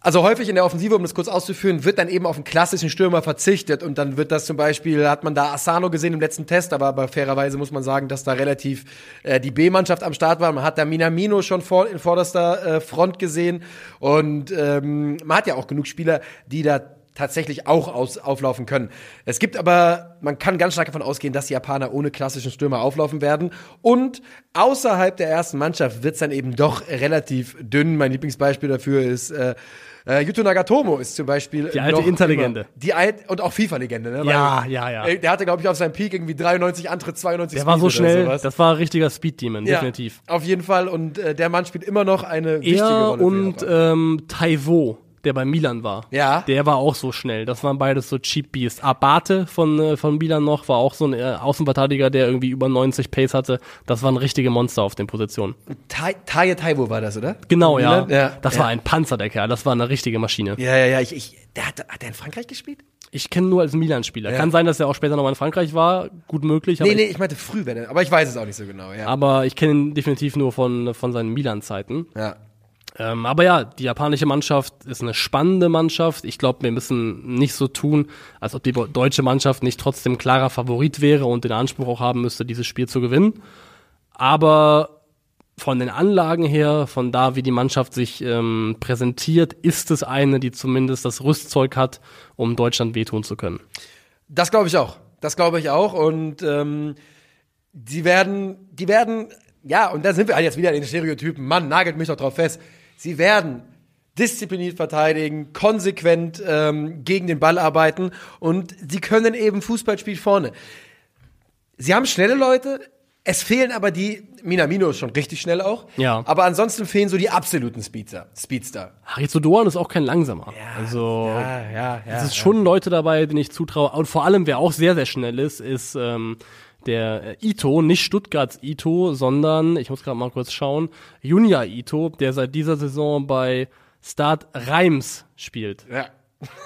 also häufig in der Offensive, um das kurz auszuführen, wird dann eben auf einen klassischen Stürmer verzichtet und dann wird das zum Beispiel, hat man da Asano gesehen im letzten Test, aber, aber fairerweise muss man sagen, dass da relativ äh, die B-Mannschaft am Start war. Man hat da Minamino schon vor, in vorderster äh, Front gesehen und ähm, man hat ja auch genug Spieler, die da tatsächlich auch aus, auflaufen können. Es gibt aber, man kann ganz stark davon ausgehen, dass die Japaner ohne klassischen Stürmer auflaufen werden. Und außerhalb der ersten Mannschaft wird es dann eben doch relativ dünn. Mein Lieblingsbeispiel dafür ist äh, äh, Yuto Nagatomo ist zum Beispiel die alte Interlegende. Die alt und auch FIFA-Legende. Ne? Ja, Weil, ja, ja. Der hatte glaube ich auf seinem Peak irgendwie 93 Antritt, 92 Der Speed war so schnell. Das war ein richtiger Speed-Demon, ja, definitiv. Auf jeden Fall. Und äh, der Mann spielt immer noch eine wichtige er Rolle. und ähm, Taiwo der bei Milan war. Ja. Der war auch so schnell. Das waren beides so Cheap Beasts. Abate von, äh, von Milan noch war auch so ein äh, Außenverteidiger, der irgendwie über 90 Pace hatte. Das waren richtige Monster auf den Positionen. Taye Taiwo war das, oder? Genau, ja. ja. Das ja. war ein Panzer, der Kerl. Das war eine richtige Maschine. Ja, ja, ja. Ich, ich, der hat, hat der in Frankreich gespielt? Ich kenne nur als Milan-Spieler. Ja. Kann sein, dass er auch später nochmal in Frankreich war. Gut möglich. Nee, nee, ich meinte früh, wenn er, aber ich weiß es auch nicht so genau, ja. Aber ich kenne ihn definitiv nur von, von seinen Milan-Zeiten. Ja. Ähm, aber ja, die japanische Mannschaft ist eine spannende Mannschaft. Ich glaube, wir müssen nicht so tun, als ob die deutsche Mannschaft nicht trotzdem klarer Favorit wäre und den Anspruch auch haben müsste, dieses Spiel zu gewinnen. Aber von den Anlagen her, von da, wie die Mannschaft sich ähm, präsentiert, ist es eine, die zumindest das Rüstzeug hat, um Deutschland wehtun zu können. Das glaube ich auch. Das glaube ich auch. Und ähm, die werden, die werden, ja, und da sind wir halt jetzt wieder in den Stereotypen. Mann, nagelt mich doch drauf fest Sie werden diszipliniert verteidigen, konsequent ähm, gegen den Ball arbeiten und sie können eben Fußballspiel vorne. Sie haben schnelle Leute, es fehlen aber die, Minamino ist schon richtig schnell auch, ja. aber ansonsten fehlen so die absoluten Speedster. Speedster. Harizo ist auch kein langsamer. Ja, also ja, ja, ja, es ist schon Leute dabei, denen ich zutraue. Und vor allem, wer auch sehr, sehr schnell ist, ist ähm, der äh, Ito, nicht Stuttgarts Ito, sondern, ich muss gerade mal kurz schauen, Junia Ito, der seit dieser Saison bei Start Reims spielt. Ja.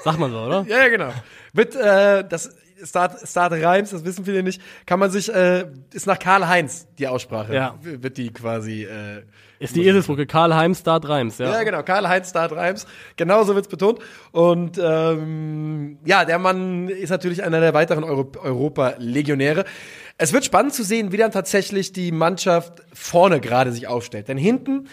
Sagt man so, oder? ja, ja, genau. Mit, äh, das Start, Start Reims, das wissen viele nicht, kann man sich, äh, ist nach Karl-Heinz die Aussprache. Ja. Wird die quasi, äh, ist die Eselsbrücke, Karl-Heinz, Start Reims, ja. Ja, genau, Karl-Heinz, Start Reims. Genauso wird's betont. Und ähm, ja, der Mann ist natürlich einer der weiteren Euro Europa-Legionäre. Es wird spannend zu sehen, wie dann tatsächlich die Mannschaft vorne gerade sich aufstellt. Denn hinten,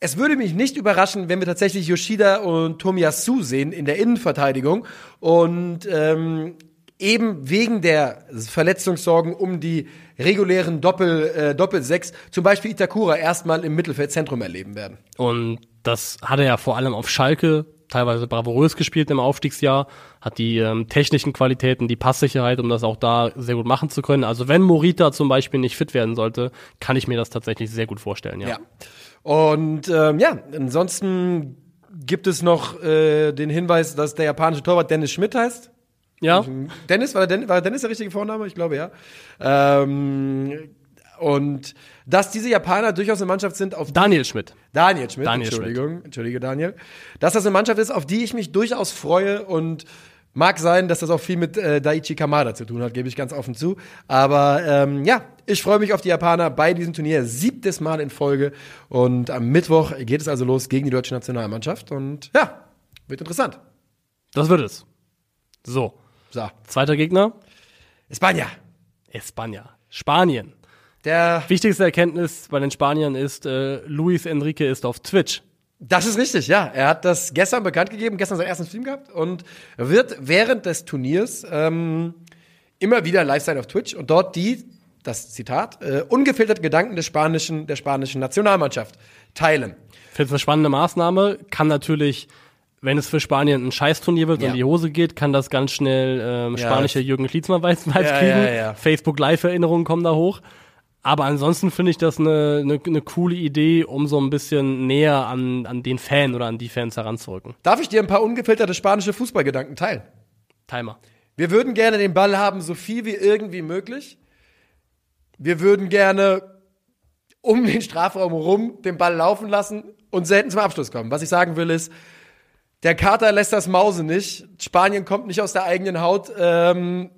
es würde mich nicht überraschen, wenn wir tatsächlich Yoshida und Tomiyasu sehen in der Innenverteidigung und ähm, eben wegen der Verletzungssorgen um die regulären Doppel, äh, Doppelsechs zum Beispiel Itakura erstmal im Mittelfeldzentrum erleben werden. Und das hat er ja vor allem auf Schalke teilweise bravourös gespielt im Aufstiegsjahr, hat die ähm, technischen Qualitäten, die Passsicherheit, um das auch da sehr gut machen zu können. Also wenn Morita zum Beispiel nicht fit werden sollte, kann ich mir das tatsächlich sehr gut vorstellen, ja. Ja. Und ähm, ja, ansonsten gibt es noch äh, den Hinweis, dass der japanische Torwart Dennis Schmidt heißt. Ja, Dennis, war, der Dennis, war Dennis der richtige Vorname? Ich glaube, ja. Ähm, und dass diese Japaner durchaus eine Mannschaft sind, auf Daniel Schmidt. Daniel Schmidt, Daniel Entschuldigung, entschuldige Daniel, dass das eine Mannschaft ist, auf die ich mich durchaus freue und mag sein, dass das auch viel mit äh, Daichi Kamada zu tun hat, gebe ich ganz offen zu. Aber ähm, ja, ich freue mich auf die Japaner bei diesem Turnier, siebtes Mal in Folge und am Mittwoch geht es also los gegen die deutsche Nationalmannschaft und ja, wird interessant. Das wird es. So, So, zweiter Gegner, Espanja. Espanja. Spanien. Der, Wichtigste Erkenntnis bei den Spaniern ist, äh, Luis Enrique ist auf Twitch. das ist richtig, ja. Er hat das gestern bekannt gegeben, gestern seinen ersten Stream gehabt und wird während des Turniers ähm, immer wieder live sein auf Twitch und dort die, das Zitat, äh, ungefilterten Gedanken des spanischen, der spanischen Nationalmannschaft teilen. Finde eine spannende Maßnahme. Kann natürlich, wenn es für Spanien ein Scheißturnier wird Ja. und die Hose geht, kann das ganz schnell ähm, Ja, spanische das- Jürgen Klinsmann-Vibes Ja, kriegen. ja, ja. Facebook Live-Erinnerungen kommen da hoch. Aber ansonsten finde ich das eine, eine, eine coole Idee, um so ein bisschen näher an, an den Fan oder an die Fans heranzurücken. Darf ich dir ein paar ungefilterte spanische Fußballgedanken teilen? Timer. Wir würden gerne den Ball haben, so viel wie irgendwie möglich. Wir würden gerne um den Strafraum rum den Ball laufen lassen und selten zum Abschluss kommen. Was ich sagen will ist, der Kater lässt das Mause nicht. Spanien kommt nicht aus der eigenen Haut. Ähm,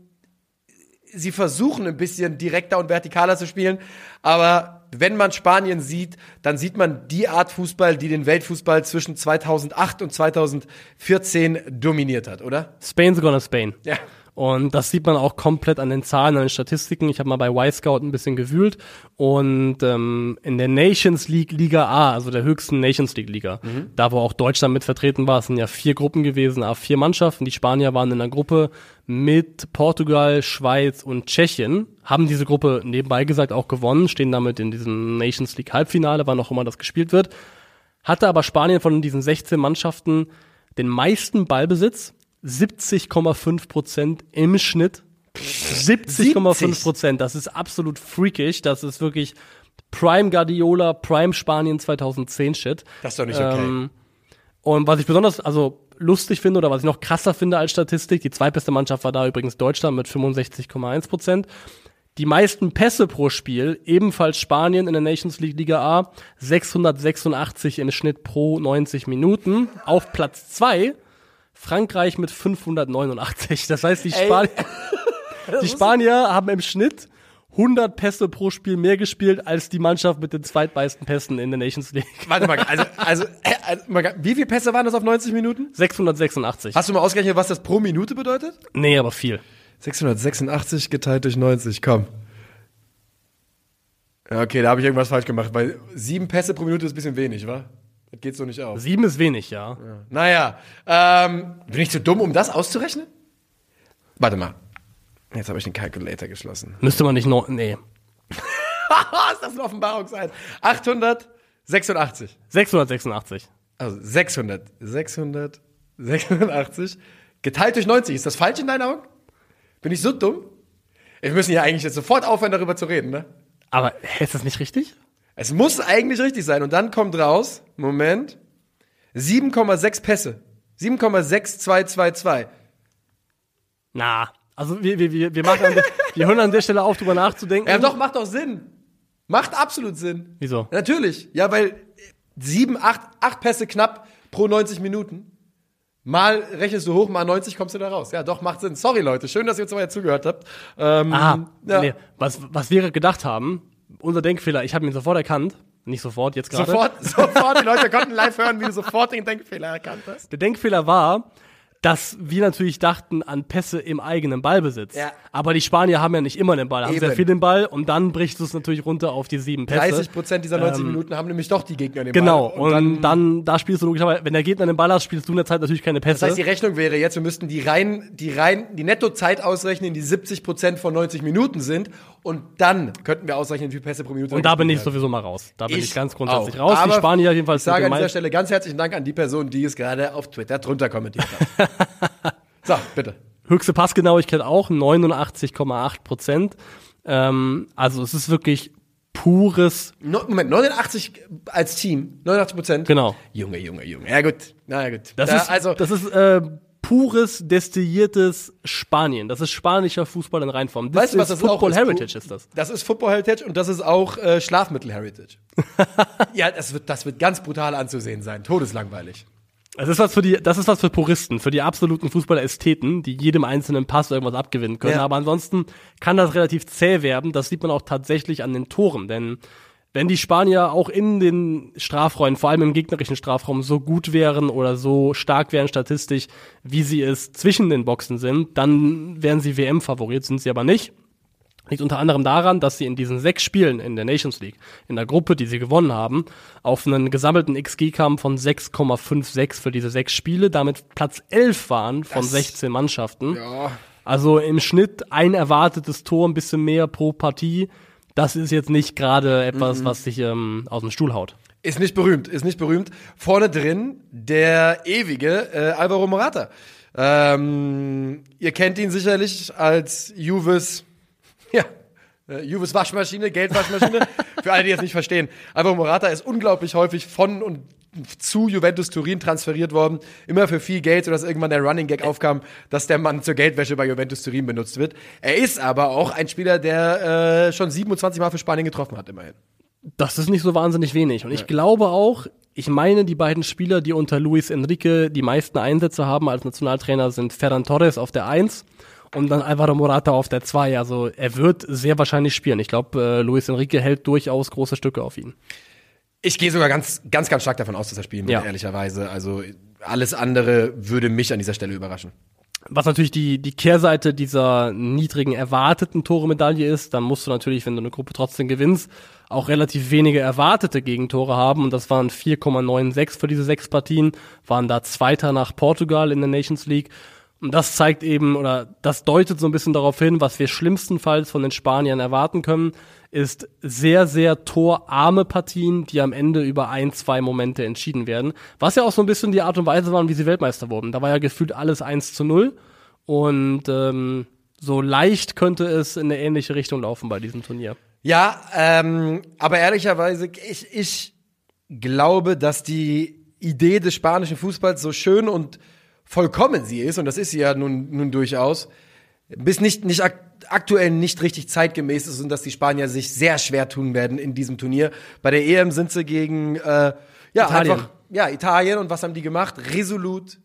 sie versuchen ein bisschen direkter und vertikaler zu spielen, aber wenn man Spanien sieht, dann sieht man die Art Fußball, die den Weltfußball zwischen 2008 und 2014 dominiert hat, oder? Spain's gonna Spain. Ja. Und das sieht man auch komplett an den Zahlen, an den Statistiken. Ich habe mal bei Y-Scout ein bisschen gewühlt. Und ähm, in der Nations League Liga A, also der höchsten Nations League Liga, da wo auch Deutschland mit vertreten war, es sind ja vier Gruppen gewesen, a vier Mannschaften. Die Spanier waren in einer Gruppe mit Portugal, Schweiz und Tschechien, haben diese Gruppe nebenbei gesagt auch gewonnen, stehen damit in diesem Nations League Halbfinale, wann auch immer das gespielt wird. Hatte aber Spanien von diesen 16 Mannschaften den meisten Ballbesitz, 70,5 Prozent im Schnitt. 70,5 Prozent, das ist absolut freakish. Das ist wirklich Prime Guardiola, Prime Spanien 2010 Shit. Das ist doch nicht okay. Ähm, und was ich besonders, also lustig finde oder was ich noch krasser finde als Statistik, die zweitbeste Mannschaft war da übrigens Deutschland mit 65,1 Prozent. Die meisten Pässe pro Spiel, ebenfalls Spanien in der Nations League Liga A, 686 im Schnitt pro 90 Minuten. Auf Platz zwei Frankreich mit 589. Das heißt, die. Spanier, die Spanier haben im Schnitt 100 Pässe pro Spiel mehr gespielt als die Mannschaft mit den zweitmeisten Pässen in der Nations League. Warte mal, also, also, äh, also wie viele Pässe waren das auf 90 Minuten? 686. Hast du mal ausgerechnet, was das pro Minute bedeutet? Nee, aber viel. 686 geteilt durch 90, komm. Ja, okay, da habe ich irgendwas falsch gemacht, weil sieben Pässe pro Minute ist ein bisschen wenig, wa? Das geht so nicht auf. Sieben ist wenig, ja. Naja, ähm, bin ich zu dumm, um das auszurechnen? Warte mal. Jetzt habe ich den Calculator geschlossen. Müsste man nicht noch. Nee. ist das ein Offenbarungseid? 886. 686. Also 600. 600. 680. Geteilt durch 90. Ist das falsch in deinen Augen? Bin ich so dumm? Wir müssen ja eigentlich jetzt sofort aufhören, darüber zu reden, ne? Aber hä, ist das nicht richtig? Es muss eigentlich richtig sein. Und dann kommt raus, Moment, 7,6 Pässe. 7,6222. Na. Also wir, wir, wir, wir machen an der, wir hören an der Stelle auf, drüber nachzudenken. Ja, doch, macht doch Sinn. Macht absolut Sinn. Wieso? Natürlich. Ja, weil sieben, acht, acht Pässe knapp pro 90 Minuten. Mal rechnest du hoch, mal 90 kommst du da raus. Ja, doch, macht Sinn. Sorry, Leute. Schön, dass ihr uns mal zugehört habt. Ähm, Ah, ja. nee. was, was wir gedacht haben, unser Denkfehler, ich habe ihn sofort erkannt. Nicht sofort, jetzt gerade. Sofort, sofort, die Leute konnten live hören, wie du sofort den Denkfehler erkannt hast. Der Denkfehler war, dass wir natürlich dachten an Pässe im eigenen Ballbesitz. Ja. Aber die Spanier haben ja nicht immer den Ball, haben sehr Eben. viel den Ball und dann brichst du es natürlich runter auf die sieben Pässe. 30 Prozent dieser 90 Minuten haben nämlich doch die Gegner den Genau, Ball. und, dann, da spielst du logischerweise, wenn der Gegner den Ball hat, spielst du in der Zeit natürlich keine Pässe. Das heißt, die Rechnung wäre jetzt, wir müssten die rein, die rein, die Nettozeit ausrechnen, die 70 Prozent von 90 Minuten sind. Und dann könnten wir ausrechnen, wie viele Pässe pro Minute. und da bin ich gespielt sowieso mal raus. Da bin ich, ganz grundsätzlich auch. raus. Aber die Spanier jedenfalls Ich sage an dieser Stelle ganz herzlichen Dank an die Person, die es gerade auf Twitter drunter kommentiert hat. so, bitte. Höchste Passgenauigkeit auch, 89,8 Prozent. Ähm, also es ist wirklich pures, No, Moment, 89 als Team, 89 Prozent. genau. Junge, Junge, Junge. Ja gut, na ja, gut. Das Da, ist, also das ist äh, pures, destilliertes Spanien. Das ist spanischer Fußball in Reinform. Das Weißt du, was ist das Football ist? Heritage ist das. Das ist Football Heritage und das ist auch äh, Schlafmittel Heritage. ja, das wird, das wird ganz brutal anzusehen sein. Todeslangweilig. Das ist was für die, das ist was für Puristen, für die absoluten Fußballästheten, die jedem einzelnen Pass irgendwas abgewinnen können. Ja. Aber ansonsten kann das relativ zäh werden. Das sieht man auch tatsächlich an den Toren, denn wenn die Spanier auch in den Strafräumen, vor allem im gegnerischen Strafraum, so gut wären oder so stark wären statistisch, wie sie es zwischen den Boxen sind, dann wären sie WM-Favorit, sind sie aber nicht. Liegt unter anderem daran, dass sie in diesen sechs Spielen in der Nations League, in der Gruppe, die sie gewonnen haben, auf einen gesammelten XG kamen von 6,56 für diese sechs Spiele, damit Platz 11 waren von Das- 16 Mannschaften. Ja. Also im Schnitt ein erwartetes Tor, ein bisschen mehr pro Partie. Das ist jetzt nicht gerade etwas, was sich ähm, aus dem Stuhl haut. Ist nicht berühmt, ist nicht berühmt. Vorne drin der ewige äh, Alvaro Morata. Ähm, ihr kennt ihn sicherlich als Juves, ja, äh, Juves Waschmaschine, Geldwaschmaschine. Für alle, die es nicht verstehen. Alvaro Morata ist unglaublich häufig von und zu Juventus Turin transferiert worden. Immer für viel Geld, sodass irgendwann der Running Gag aufkam, dass der Mann zur Geldwäsche bei Juventus Turin benutzt wird. Er ist aber auch ein Spieler, der äh, schon 27 Mal für Spanien getroffen hat, immerhin. Das ist nicht so wahnsinnig wenig. Und ich glaube auch, ich meine, die beiden Spieler, die unter Luis Enrique die meisten Einsätze haben als Nationaltrainer, sind Ferran Torres auf der 1 und dann Alvaro Morata auf der 2. Also er wird sehr wahrscheinlich spielen. Ich glaube, äh, Luis Enrique hält durchaus große Stücke auf ihn. Ich gehe sogar ganz, ganz, ganz stark davon aus, dass er spielen wird, Ja. ehrlicherweise. Also alles andere würde mich an dieser Stelle überraschen. Was natürlich die, die Kehrseite dieser niedrigen erwarteten Tore-Medaille ist, dann musst du natürlich, wenn du eine Gruppe trotzdem gewinnst, auch relativ wenige erwartete Gegentore haben. Und das waren 4,96 für diese sechs Partien, waren da Zweiter nach Portugal in der Nations League. Und das zeigt eben, oder das deutet so ein bisschen darauf hin, was wir schlimmstenfalls von den Spaniern erwarten können, ist sehr, sehr torarme Partien, die am Ende über ein, zwei Momente entschieden werden. Was ja auch so ein bisschen die Art und Weise waren, wie sie Weltmeister wurden. Da war ja gefühlt alles 1 zu 0. Und ähm, so leicht könnte es in eine ähnliche Richtung laufen bei diesem Turnier. Ja, ähm, aber ehrlicherweise, ich, ich glaube, dass die Idee des spanischen Fußballs so schön und vollkommen sie ist, und das ist sie ja nun, nun durchaus, bis nicht, nicht ak aktuell nicht richtig zeitgemäß ist und dass die Spanier sich sehr schwer tun werden in diesem Turnier. Bei der EM sind sie gegen äh, ja, Italien. einfach ja, Italien und was haben die gemacht? Resolut,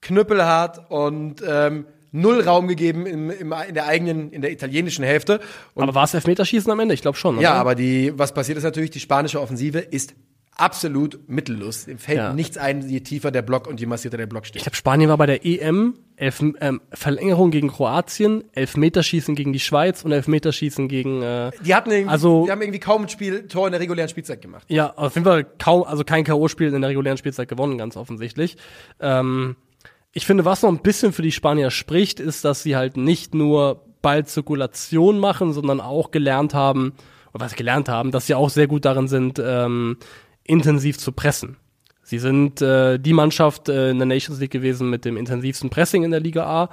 knüppelhart und ähm, null Raum gegeben im, im, in der eigenen, in der italienischen Hälfte. Und Aber war es Elfmeterschießen am Ende? Ich glaube schon. ja, oder? aber die, was passiert ist natürlich, die spanische Offensive ist absolut mittellos. Dem fällt Ja. nichts ein, je tiefer der Block und je massierter der Block Ich steht. glaube, Spanien war bei der EM Elf, ähm, Verlängerung gegen Kroatien, Elfmeterschießen gegen die Schweiz und Elfmeterschießen gegen äh, Die hatten irgendwie, Also- die haben irgendwie kaum ein Spiel, Tor in der regulären Spielzeit gemacht. Ja, auf jeden Fall kaum, also kein K.O.-Spiel in der regulären Spielzeit gewonnen, ganz offensichtlich. Ähm, ich finde, was noch ein bisschen für die Spanier spricht, ist, dass sie halt nicht nur Ballzirkulation machen, sondern auch gelernt haben, oder was gelernt haben, dass sie auch sehr gut darin sind, ähm, intensiv zu pressen. Sie sind äh, die Mannschaft äh, in der Nations League gewesen mit dem intensivsten Pressing in der Liga A.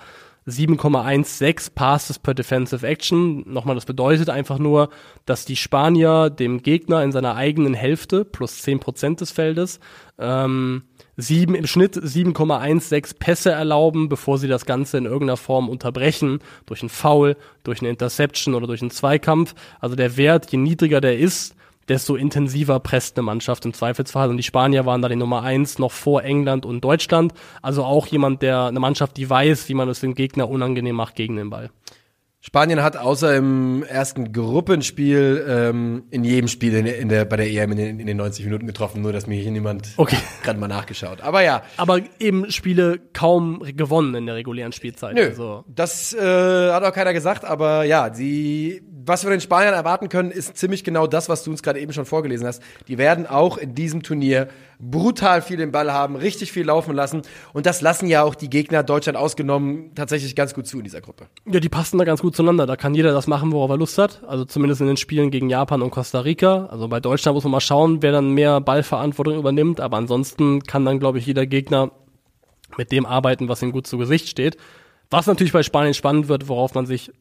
7,16 Passes per Defensive Action. Nochmal, das bedeutet einfach nur, dass die Spanier dem Gegner in seiner eigenen Hälfte plus 10% des Feldes ähm, sieben, im Schnitt 7,16 Pässe erlauben, bevor sie das Ganze in irgendeiner Form unterbrechen, durch einen Foul, durch eine Interception oder durch einen Zweikampf. Also der Wert, je niedriger der ist, desto intensiver presst eine Mannschaft im Zweifelsfall. Und die Spanier waren da die Nummer eins noch vor England und Deutschland. Also auch jemand, der eine Mannschaft, die weiß, wie man es dem Gegner unangenehm macht gegen den Ball. Spanien hat außer im ersten Gruppenspiel ähm, in jedem Spiel in, in der, bei der EM in den, in den 90 Minuten getroffen, nur dass mir hier niemand Okay. gerade mal nachgeschaut. Aber ja, Aber eben Spiele kaum gewonnen in der regulären Spielzeit. Nö, Also, das äh, hat auch keiner gesagt, aber ja, sie, was wir von den Spaniern erwarten können, ist ziemlich genau das, was du uns gerade eben schon vorgelesen hast. Die werden auch in diesem Turnier brutal viel den Ball haben, richtig viel laufen lassen und das lassen ja auch die Gegner, Deutschland ausgenommen, tatsächlich ganz gut zu in dieser Gruppe. ja, die passen da ganz gut zueinander. Da kann jeder das machen, worauf er Lust hat. Also zumindest in den Spielen gegen Japan und Costa Rica. Also bei Deutschland muss man mal schauen, wer dann mehr Ballverantwortung übernimmt. Aber ansonsten kann dann, glaube ich, jeder Gegner mit dem arbeiten, was ihm gut zu Gesicht steht. Was natürlich bei Spanien spannend wird, worauf man sich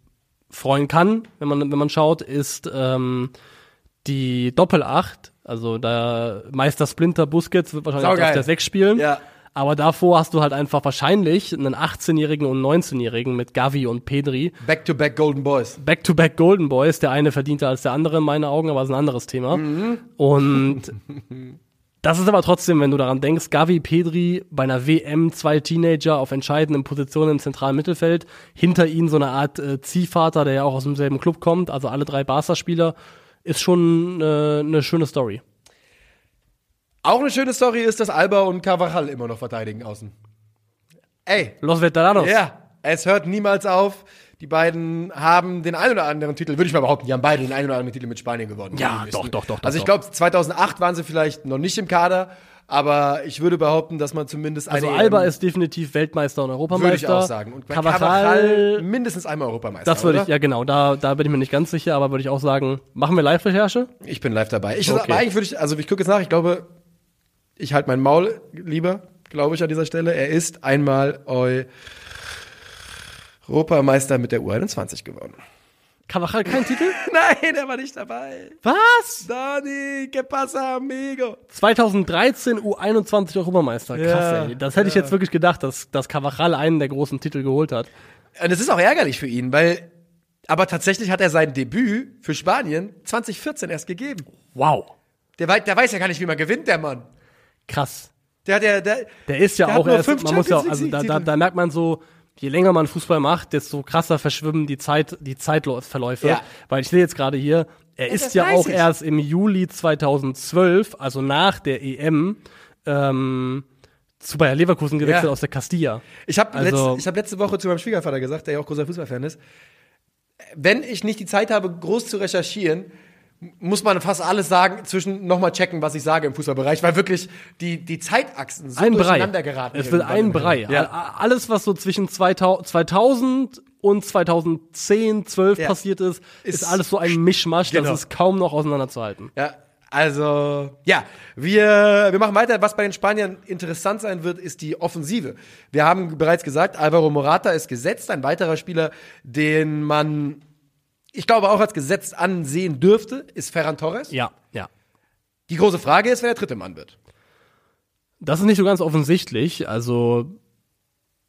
freuen kann, wenn man, wenn man schaut, ist ähm, die Doppelacht. Also da Meister Splinter Busquets wird wahrscheinlich auf der 6 spielen. Ja. Aber davor hast du halt einfach wahrscheinlich einen 18-Jährigen und einen 19-Jährigen mit Gavi und Pedri. Back-to-back Golden Boys. Back-to-back Golden Boys. Der eine verdienter als der andere in meinen Augen, aber das ist ein anderes Thema. Und das ist aber trotzdem, wenn du daran denkst, Gavi, Pedri bei einer WM, zwei Teenager auf entscheidenden Positionen im zentralen Mittelfeld, hinter ihnen so eine Art äh, Ziehvater, der ja auch aus demselben Club kommt, also alle drei Barca-Spieler, ist schon äh, eine schöne Story. Auch eine schöne Story ist, dass Alba und Carvajal immer noch verteidigen außen. Ey, Los Veteranos. Ja, es hört niemals auf. Die beiden haben den einen oder anderen Titel, würde ich mal behaupten, die haben beide den einen oder anderen Titel mit Spanien gewonnen. Ja, doch, doch, doch, Also ich glaube, 2008 waren sie vielleicht noch nicht im Kader, aber ich würde behaupten, dass man zumindest Also eine Alba EM ist definitiv Weltmeister und Europameister. würde ich auch sagen. Und Carvajal, mindestens einmal Europameister, das würde ich, ja genau, da, da bin ich mir nicht ganz sicher, aber würde ich auch sagen, machen wir Live-Recherche? Ich bin live dabei. Ich, Okay. aber eigentlich würde ich, also ich gucke jetzt nach, ich glaube, ich halte mein Maul lieber, glaube ich an dieser Stelle. Er ist einmal Europameister mit der U21 geworden. Carvajal kein Titel? Nein, er war nicht dabei. Was? Dani, que pasa, amigo? 2013 U21 Europameister. Krass, Ja, ey. Das hätte ich jetzt wirklich gedacht, dass, dass Carvajal einen der großen Titel geholt hat. Und es ist auch ärgerlich für ihn, weil, aber tatsächlich hat er sein Debüt für Spanien 2014 erst gegeben. Wow. Der, der weiß ja gar nicht, wie man gewinnt, der Mann. Krass. Der ja, der, Der ist ja Der auch erst, man muss ja auch, also da, da, da merkt man so, je länger man Fußball macht, desto krasser verschwimmen die Zeit, die Zeitverläufe. Ja. Weil ich sehe jetzt gerade hier, er das ist ja auch ich. erst im Juli 2012, also nach der EM, ähm, zu Bayer Leverkusen gewechselt Ja. aus der Castilla. Ich habe Also- letzte, ich hab letzte Woche zu meinem Schwiegervater gesagt, der ja auch großer Fußballfan ist, wenn ich nicht die Zeit habe, groß zu recherchieren, muss man fast alles sagen, zwischen nochmal checken, was ich sage im Fußballbereich, weil wirklich die, die Zeitachsen so ein Brei. durcheinander geraten. Es wird ein Brei. Ja. Alles, was so zwischen 2000, 2000 und 2010, 12 Ja. passiert ist, ist, Ist- alles so ein Mischmasch, Genau. das ist kaum noch auseinanderzuhalten. Ja, also, ja, wir, wir machen weiter. Was bei den Spaniern interessant sein wird, ist die Offensive. Wir haben bereits gesagt, Alvaro Morata ist gesetzt, ein weiterer Spieler, den man, ich glaube, auch als gesetzt ansehen dürfte, ist Ferran Torres. Ja, ja. Die große Frage ist, wer der dritte Mann wird. Das ist nicht so ganz offensichtlich. Also,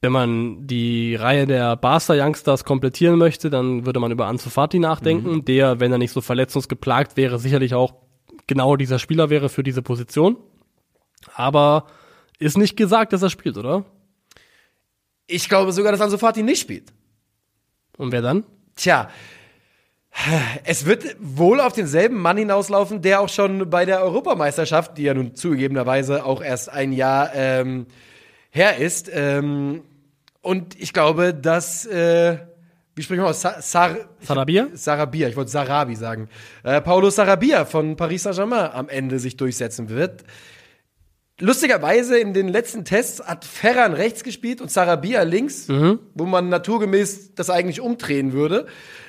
wenn man die Reihe der Barca Youngsters komplettieren möchte, dann würde man über Ansu Fati nachdenken, Mhm. der, wenn er nicht so verletzungsgeplagt wäre, sicherlich auch genau dieser Spieler wäre für diese Position. Aber ist nicht gesagt, dass er spielt, oder? Ich glaube sogar, dass Ansu Fati nicht spielt. Und wer dann? Tja, es wird wohl auf denselben Mann hinauslaufen, der auch schon bei der Europameisterschaft, die ja nun zugegebenerweise auch erst ein Jahr ähm, her ist. Ähm, und ich glaube, dass, äh, wie spricht man aus? Sa Sar Sarabia? Sarabia, ich wollte Sarabi sagen. Äh, Paulo Sarabia von Paris Saint-Germain am Ende sich durchsetzen wird. Lustigerweise in den letzten Tests hat Ferran rechts gespielt und Sarabia links, wo man naturgemäß das eigentlich umdrehen würde.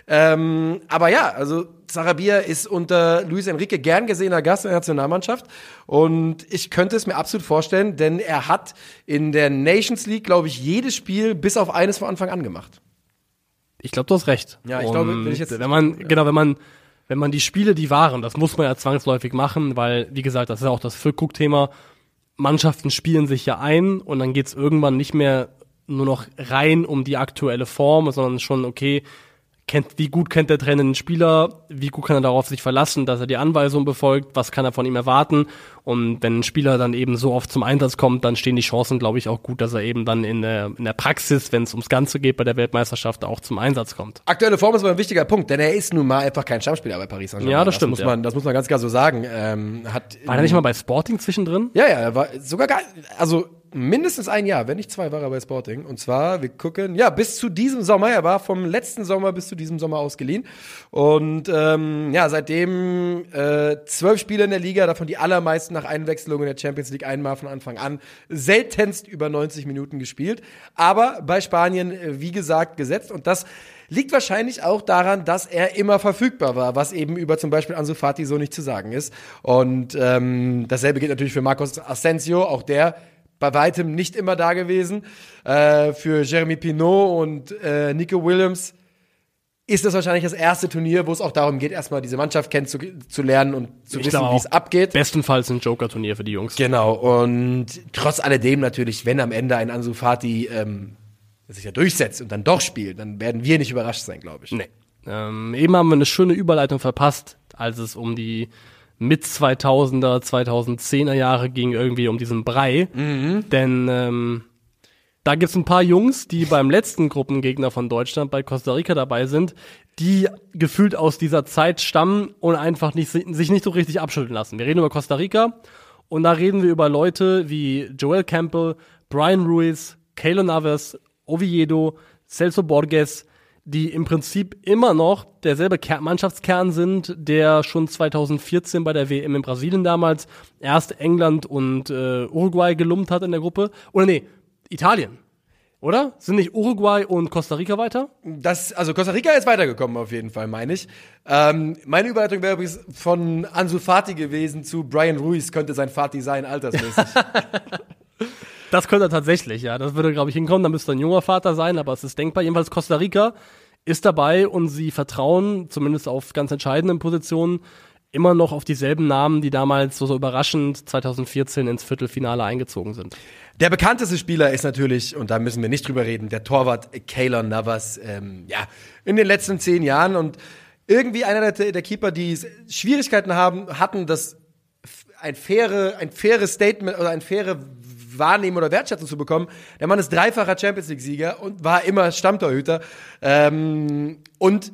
Ähm, aber ja, also Sarabia ist unter Luis Enrique gern gesehener Gast in der Nationalmannschaft und ich könnte es mir absolut vorstellen, denn er hat in der Nations League, glaube ich, jedes Spiel bis auf eines von Anfang an gemacht. Ich glaube, du hast recht. Ja, ich glaube, wenn ich jetzt- wenn man genau, wenn man wenn man die Spiele, die waren, das muss man ja zwangsläufig machen, weil wie gesagt, das ist ja auch das Füllkrug-Thema. Mannschaften spielen sich ja ein und dann geht's irgendwann nicht mehr nur noch rein um die aktuelle Form, sondern schon okay, kennt wie gut kennt der Trainer den Spieler, wie gut kann er darauf sich verlassen, dass er die Anweisung befolgt, was kann er von ihm erwarten Und wenn ein Spieler dann eben so oft zum Einsatz kommt, dann stehen die Chancen, glaube ich, auch gut, dass er eben dann in der, in der Praxis, wenn es ums Ganze geht bei der Weltmeisterschaft, auch zum Einsatz kommt. Aktuelle Form ist aber ein wichtiger Punkt, denn er ist nun mal einfach kein Stammspieler bei Paris Saint-Germain. Ja, das stimmt, Muss ja. man, das muss man ganz klar so sagen. Ähm, hat War er nicht mal bei Sporting zwischendrin? Ja, ja, er war sogar gar, also mindestens ein Jahr, wenn nicht zwei, war er bei Sporting. Und zwar, wir gucken, ja, bis zu diesem Sommer, er war vom letzten Sommer bis zu diesem Sommer ausgeliehen. Und ähm, ja, seitdem äh, zwölf Spiele in der Liga, davon die allermeisten nach Einwechslung in der Champions League einmal von Anfang an, seltenst über 90 Minuten gespielt. Aber bei Spanien, äh, wie gesagt, gesetzt. Und das liegt wahrscheinlich auch daran, dass er immer verfügbar war, was eben über zum Beispiel Ansu Fati so nicht zu sagen ist. Und ähm, dasselbe gilt natürlich für Marcos Asensio, auch der bei weitem nicht immer da gewesen. Äh, für Jeremy Pinot und äh, Nico Williams ist das wahrscheinlich das erste Turnier, wo es auch darum geht, erstmal diese Mannschaft kennenzulernen und zu Ich wissen, wie es abgeht. Bestenfalls ein Joker-Turnier für die Jungs. Genau, und trotz alledem natürlich, wenn am Ende ein Ansu Fati ähm, sich ja durchsetzt und dann doch spielt, dann werden wir nicht überrascht sein, glaube ich. Nee. Ähm, eben haben wir eine schöne Überleitung verpasst, als es um die mit 2000er, 2010er Jahre ging, irgendwie um diesen Brei. Denn ähm, da gibt's ein paar Jungs, die beim letzten Gruppengegner von Deutschland bei Costa Rica dabei sind, die gefühlt aus dieser Zeit stammen und einfach nicht, sich nicht so richtig abschütteln lassen. Wir reden über Costa Rica und da reden wir über Leute wie Joel Campbell, Brian Ruiz, Keylor Navas, Oviedo, Celso Borges, die im Prinzip immer noch derselbe Ker Mannschaftskern sind, der schon 2014 bei der WM in Brasilien damals erst England und äh, Uruguay gelumpt hat in der Gruppe. Oder nee, Italien. Oder? Sind nicht Uruguay und Costa Rica weiter? Das, also Costa Rica ist weitergekommen auf jeden Fall, meine ich. Ähm, meine Überleitung wäre übrigens von Ansu Fati gewesen zu Brian Ruiz, könnte sein Fati sein, altersmäßig. Das könnte er tatsächlich, ja. Das würde, glaube ich, hinkommen. Da müsste ein junger Vater sein, aber es ist denkbar. Jedenfalls Costa Rica ist dabei und sie vertrauen, zumindest auf ganz entscheidenden Positionen, immer noch auf dieselben Namen, die damals so, so überraschend 2014 ins Viertelfinale eingezogen sind. Der bekannteste Spieler ist natürlich, und da müssen wir nicht drüber reden, der Torwart Kaylor Navas, ähm, ja, in den letzten zehn Jahren und irgendwie einer der, der Keeper, die Schwierigkeiten haben, hatten, das ein faire, ein faires Statement oder ein faire Wahrnehmen oder Wertschätzung zu bekommen. Der Mann ist dreifacher Champions League-Sieger und war immer Stammtorhüter ähm, und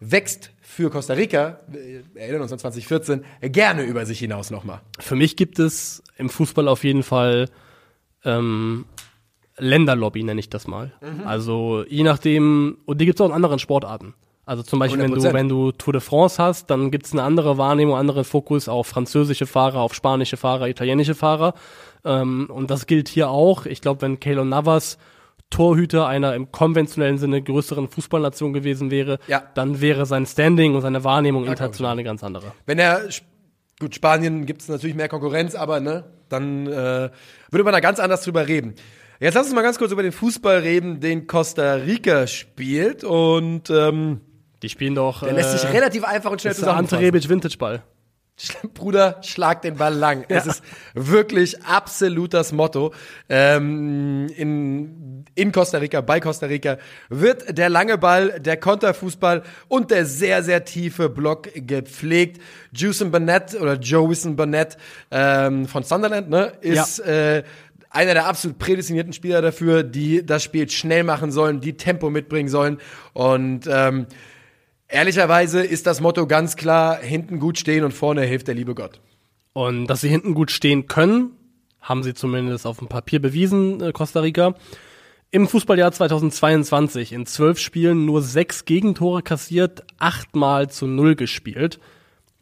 wächst für Costa Rica, wir erinnern uns an 2014, gerne über sich hinaus nochmal. Für mich gibt es im Fußball auf jeden Fall ähm, Länderlobby, nenne ich das mal. Also je nachdem, und die gibt es auch in anderen Sportarten. Also zum Beispiel, wenn du, 100%. wenn du Tour de France hast, dann gibt es eine andere Wahrnehmung, einen anderen Fokus auf französische Fahrer, auf spanische Fahrer, italienische Fahrer. Ähm, und das gilt hier auch. Ich glaube, wenn Keylor Navas Torhüter einer im konventionellen Sinne größeren Fußballnation gewesen wäre, Ja. dann wäre sein Standing und seine Wahrnehmung ich. international eine ganz andere. Wenn er, gut, Spanien gibt es natürlich mehr Konkurrenz, aber ne, dann äh, würde man da ganz anders drüber reden. Jetzt lass uns mal ganz kurz über den Fußball reden, den Costa Rica spielt und ähm, Die spielen doch. der lässt sich relativ einfach und schnell Das ist der Ante. Rebic Vintage Ball. Bruder, schlag den Ball lang. Es ist wirklich absolut das Motto. Ähm, in, in Costa Rica, bei Costa Rica, wird der lange Ball, der Konterfußball und der sehr, sehr tiefe Block gepflegt. Juicen Burnett oder Joeyson Burnett ähm, von Sunderland ne, ist äh, einer der absolut prädestinierten Spieler dafür, die das Spiel schnell machen sollen, die Tempo mitbringen sollen. Und ähm, ehrlicherweise ist das Motto ganz klar, hinten gut stehen und vorne hilft der liebe Gott. Und dass sie hinten gut stehen können, haben sie zumindest auf dem Papier bewiesen, äh, Costa Rica. Im Fußballjahr 2022 in zwölf Spielen nur sechs Gegentore kassiert, achtmal zu null gespielt.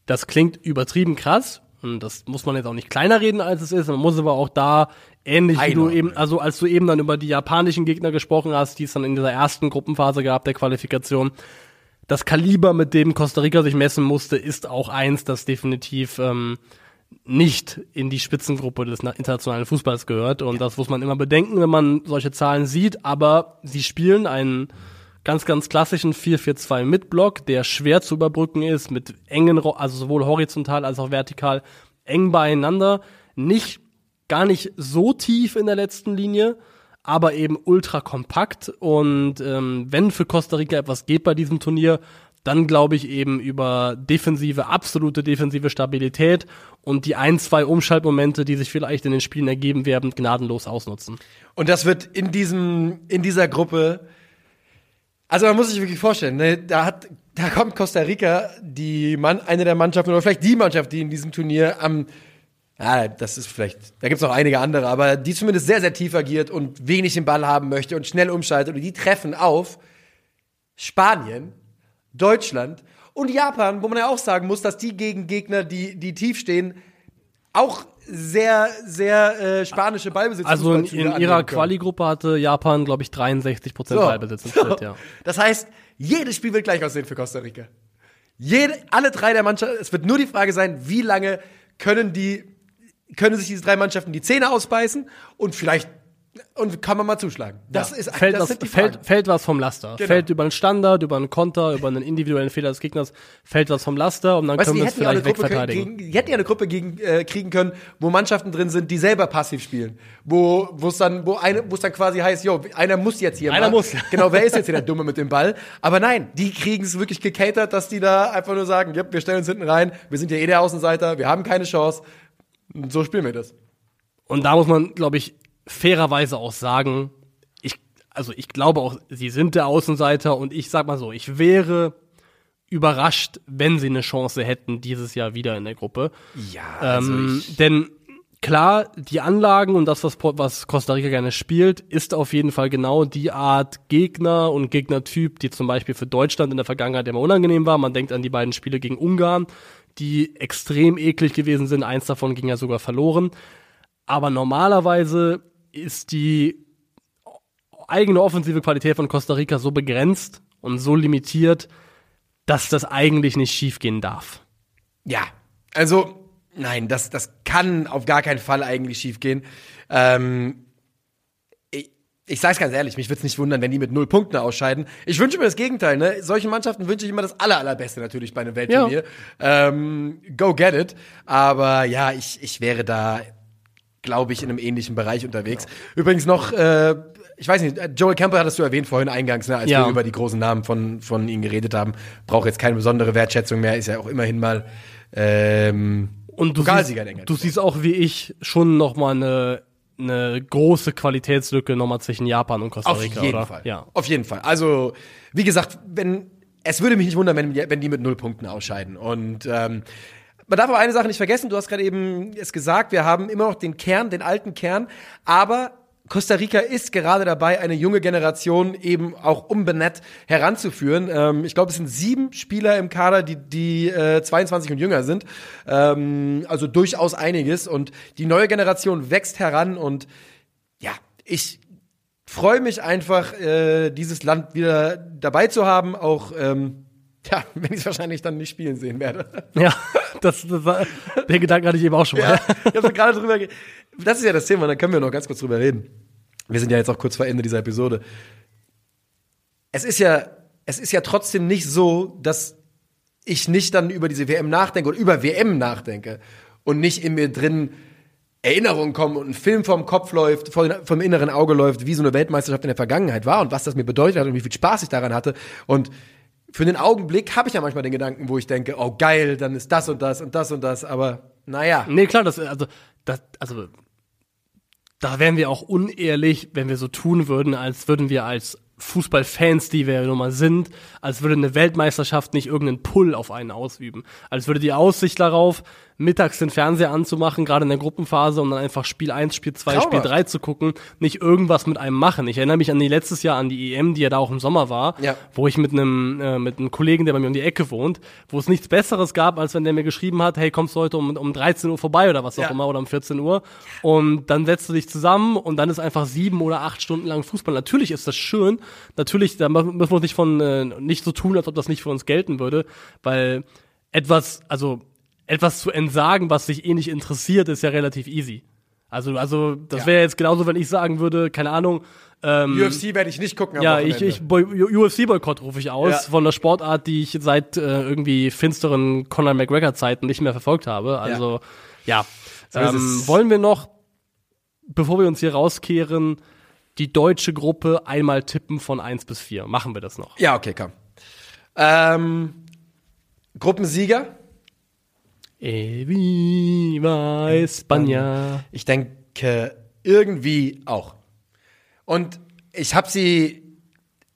Das klingt übertrieben krass. Und das muss man jetzt auch nicht kleiner reden, als es ist. Man muss aber auch da ähnlich wie du eben, also als du eben dann über die japanischen Gegner gesprochen hast, die es dann in dieser ersten Gruppenphase gab der Qualifikation, das Kaliber, mit dem Costa Rica sich messen musste, ist auch eins, das definitiv ähm, nicht in die Spitzengruppe des na- internationalen Fußballs gehört. Und das muss man immer bedenken, wenn man solche Zahlen sieht. Aber sie spielen einen ganz, ganz klassischen 4-4-2 mit Block, der schwer zu überbrücken ist, mit engen, also sowohl horizontal als auch vertikal, eng beieinander. Nicht, gar nicht so tief in der letzten Linie, aber eben ultra kompakt. Und ähm, wenn für Costa Rica etwas geht bei diesem Turnier, dann glaube ich eben über defensive, absolute defensive Stabilität und die ein, zwei Umschaltmomente, die sich vielleicht in den Spielen ergeben werden, gnadenlos ausnutzen. Und das wird in diesem, in dieser Gruppe, also man muss sich wirklich vorstellen, ne, da hat, da kommt Costa Rica, die Mann, eine der Mannschaften oder vielleicht die Mannschaft, die in diesem Turnier am, ja, das ist vielleicht, da gibt's noch einige andere, aber die zumindest sehr, sehr tief agiert und wenig den Ball haben möchte und schnell umschaltet und die treffen auf Spanien, Deutschland und Japan, wo man ja auch sagen muss, dass die gegen Gegner, die, die tief stehen, auch sehr, sehr äh, spanische Ballbesitz Also in, in ihrer. Quali-Gruppe hatte Japan, glaube ich, 63 Prozent So. Ballbesitz im Schnitt, ja. Das heißt, jedes Spiel wird gleich aussehen für Costa Rica. Jede, alle drei der Mannschaften, es wird nur die Frage sein, wie lange können die, können sich diese drei Mannschaften die Zähne ausbeißen und vielleicht, und kann man mal zuschlagen. Das ist, fällt, das was, fällt, fällt was vom Laster. Genau. Fällt über einen Standard, über einen Konter, über einen individuellen Fehler des Gegners, fällt was vom Laster und dann Weißt können wir es ja vielleicht Gruppe wegverteidigen. gegen, die hätten ja eine Gruppe gegen, äh, kriegen können, wo Mannschaften drin sind, die selber passiv spielen. Wo, wo es dann, wo eine, wo es dann quasi heißt, jo, einer muss jetzt hier Einer mal. muss. Genau, wer ist jetzt hier der Dumme mit dem Ball? Aber nein, die kriegen es wirklich gecatert, dass die da einfach nur sagen, ja, wir stellen uns hinten rein, wir sind ja eh der Außenseiter, wir haben keine Chance. So spielen wir das. Und da muss man, glaube ich, fairerweise auch sagen, ich, also ich glaube auch, sie sind der Außenseiter und ich sag mal so, ich wäre überrascht, wenn sie eine Chance hätten dieses Jahr wieder in der Gruppe. Ja, Ähm, denn klar, die Anlagen und das, was, was Costa Rica gerne spielt, ist auf jeden Fall genau die Art Gegner und Gegnertyp, die zum Beispiel für Deutschland in der Vergangenheit immer unangenehm war. Man denkt an die beiden Spiele gegen Ungarn, die extrem eklig gewesen sind. Eins davon ging ja sogar verloren. Aber normalerweise ist die eigene offensive Qualität von Costa Rica so begrenzt und so limitiert, dass das eigentlich nicht schiefgehen darf. Ja, also nein, das, das kann auf gar keinen Fall eigentlich schiefgehen. Ähm, ich, ich sag's ganz ehrlich, mich würde es nicht wundern, wenn die mit null Punkten ausscheiden. Ich wünsche mir das Gegenteil. Ne? Solchen Mannschaften wünsche ich immer das aller, allerbeste natürlich bei einem Weltturnier. Ähm, go get it. Aber ja, ich, ich wäre da, glaube ich, in einem ähnlichen Bereich unterwegs. Übrigens noch, äh, ich weiß nicht, Joel Campbell hattest du erwähnt vorhin eingangs, ne, als Ja. wir über die großen Namen von, von ihnen geredet haben. Braucht jetzt keine besondere Wertschätzung mehr, ist ja auch immerhin mal ähm, Und du Pokalsieger siehst, du siehst auch wie ich schon noch mal eine eine große Qualitätslücke nochmal zwischen Japan und Costa Auf Rica, jeden oder? Fall. Ja. Auf jeden Fall. Also, wie gesagt, wenn es würde mich nicht wundern, wenn, wenn die mit null Punkten ausscheiden. Und ähm, man darf aber eine Sache nicht vergessen, du hast gerade eben es gesagt, wir haben immer noch den Kern, den alten Kern, aber Costa Rica ist gerade dabei, eine junge Generation eben auch umbenett heranzuführen. Ähm, ich glaube, es sind sieben Spieler im Kader, die, die äh, 22 und jünger sind. Ähm, also durchaus einiges. Und die neue Generation wächst heran und ja, ich freue mich einfach, äh, dieses Land wieder dabei zu haben, auch ähm, ja, wenn ich es wahrscheinlich dann nicht spielen sehen werde. Ja, das, das war, der Gedanke hatte ich eben auch schon mal. Ja, ich habe gerade drüber. Das ist ja das Thema, da können wir noch ganz kurz drüber reden. Wir sind ja jetzt auch kurz vor Ende dieser Episode. Es ist ja, es ist ja trotzdem nicht so, dass ich nicht dann über diese WM nachdenke oder über WM nachdenke und nicht in mir drin Erinnerungen kommen und ein Film vom Kopf läuft, vom inneren Auge läuft, wie so eine Weltmeisterschaft in der Vergangenheit war und was das mir bedeutet hat und wie viel Spaß ich daran hatte. Und für den Augenblick habe ich ja manchmal den Gedanken, wo ich denke, oh geil, dann ist das und das und das und das, aber naja. Nee, klar, das, also, das, also, da wären wir auch unehrlich, wenn wir so tun würden, als würden wir als Fußballfans, die wir nun mal sind, als würde eine Weltmeisterschaft nicht irgendeinen Pull auf einen ausüben. Als würde die Aussicht darauf, mittags den Fernseher anzumachen, gerade in der Gruppenphase, und dann einfach Spiel 1, Spiel 2, Spiel Traumhaft. 3 zu gucken, nicht irgendwas mit einem machen. Ich erinnere mich an die letztes Jahr an die EM, die ja da auch im Sommer war, Ja. wo ich mit einem äh, mit einem Kollegen, der bei mir um die Ecke wohnt, wo es nichts Besseres gab, als wenn der mir geschrieben hat, hey, kommst du heute um, um 13 Uhr vorbei oder was auch Ja. immer oder um 14 Uhr und dann setzt du dich zusammen und dann ist einfach sieben oder acht Stunden lang Fußball. Natürlich ist das schön, natürlich, da müssen wir uns nicht von äh, nicht so tun, als ob das nicht für uns gelten würde, weil etwas, also etwas zu entsagen, was dich eh nicht interessiert, ist ja relativ easy. Also, also das Ja. wäre jetzt genauso, wenn ich sagen würde, keine Ahnung, ähm, UFC werde ich nicht gucken ja, ich, ich boy, UFC-Boykott rufe ich aus Ja. von der Sportart, die ich seit äh, irgendwie finsteren Conor McGregor-Zeiten nicht mehr verfolgt habe. Also ja, ist ähm, wollen wir noch, bevor wir uns hier rauskehren, die deutsche Gruppe einmal tippen von 1 bis 4. Machen wir das noch. Ja, okay, komm. Ähm, Gruppensieger? Viva España. Ich denke irgendwie auch. Und ich habe sie.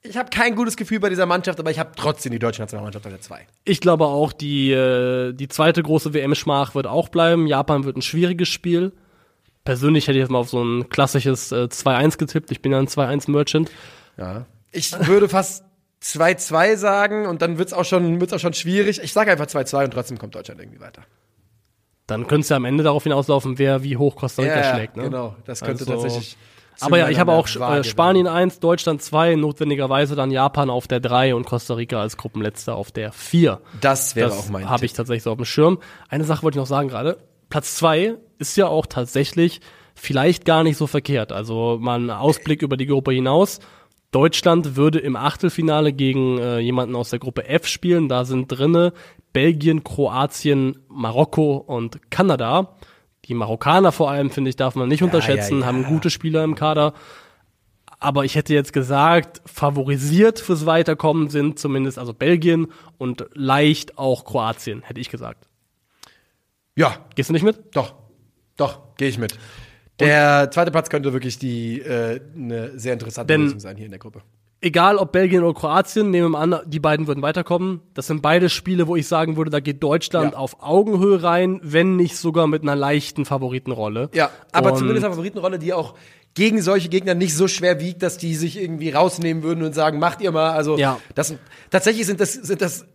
Ich habe kein gutes Gefühl bei dieser Mannschaft, aber ich habe trotzdem die deutsche Nationalmannschaft auf der 2. Ich glaube auch, die, äh, die zweite große WM-Schmach wird auch bleiben. Japan wird ein schwieriges Spiel. Persönlich hätte ich jetzt mal auf so ein klassisches äh, 2-1 getippt. Ich bin ja ein 2-1-Merchant. Ja. Ich würde fast 2-2 sagen und dann wird's auch schon, wird's auch schon schwierig. Ich sage einfach 2-2 und trotzdem kommt Deutschland irgendwie weiter. Dann könnte es ja am Ende darauf hinauslaufen, wer wie hoch Costa Rica Ja, schlägt. Ne? Genau, das könnte Also- tatsächlich. Aber ja, ich habe auch äh, Spanien 1, Deutschland 2, notwendigerweise dann Japan auf der 3 und Costa Rica als Gruppenletzter auf der 4. werden. Das wäre auch Das mein habe ich tatsächlich so auf dem Schirm. Eine Sache wollte ich noch sagen gerade. Platz zwei ist ja auch tatsächlich vielleicht gar nicht so verkehrt. Also mal ein Ausblick über die Gruppe hinaus. Deutschland würde im Achtelfinale gegen äh, jemanden aus der Gruppe F spielen. Da sind drinne Belgien, Kroatien, Marokko und Kanada. Die Marokkaner vor allem, finde ich, darf man nicht unterschätzen, ja, ja. haben gute Spieler im Kader. Aber ich hätte jetzt gesagt, favorisiert fürs Weiterkommen sind zumindest also Belgien und leicht auch Kroatien, hätte ich gesagt. Ja, Gehst du nicht mit? doch. Doch, gehe ich mit. Der zweite Platz könnte wirklich die äh, eine sehr interessante Lösung sein hier in der Gruppe. Egal ob Belgien oder Kroatien, nehmen wir an, die beiden würden weiterkommen. Das sind beide Spiele, wo ich sagen würde, da geht Deutschland Ja. auf Augenhöhe rein, wenn nicht sogar mit einer leichten Favoritenrolle. Ja, aber Und- zumindest eine Favoritenrolle, die auch gegen solche Gegner nicht so schwer wiegt, dass die sich irgendwie rausnehmen würden und sagen, macht ihr mal. Also Ja. das tatsächlich sind das sind das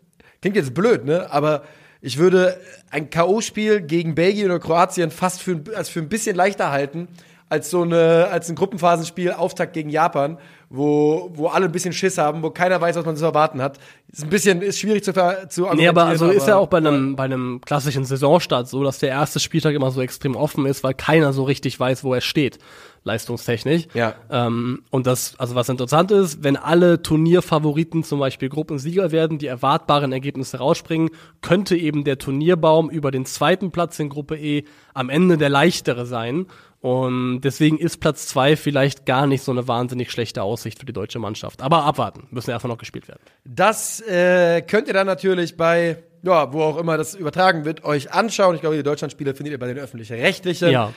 klingt jetzt blöd, ne? Aber ich würde ein KO-Spiel gegen Belgien oder Kroatien fast für, als für ein bisschen leichter halten als so eine als ein Gruppenphasenspiel Auftakt gegen Japan, wo wo alle ein bisschen Schiss haben, wo keiner weiß, was man zu erwarten hat. Ist ein bisschen ist schwierig zu zu Nee, aber also ist ja auch bei einem, bei einem klassischen Saisonstart so, dass der erste Spieltag immer so extrem offen ist, weil keiner so richtig weiß, wo er steht, leistungstechnisch. Ja. Ähm, und das, also was interessant ist, wenn alle Turnierfavoriten zum Beispiel Gruppensieger werden, die erwartbaren Ergebnisse rausspringen, könnte eben der Turnierbaum über den zweiten Platz in Gruppe E am Ende der leichtere sein. Und deswegen ist Platz zwei vielleicht gar nicht so eine wahnsinnig schlechte Aussicht für die deutsche Mannschaft. Aber abwarten, müssen erstmal noch gespielt werden. Das äh, könnt ihr dann natürlich bei, ja, wo auch immer das übertragen wird, euch anschauen. Ich glaube, die Deutschlandspiele findet ihr bei den öffentlich-rechtlichen. Ja.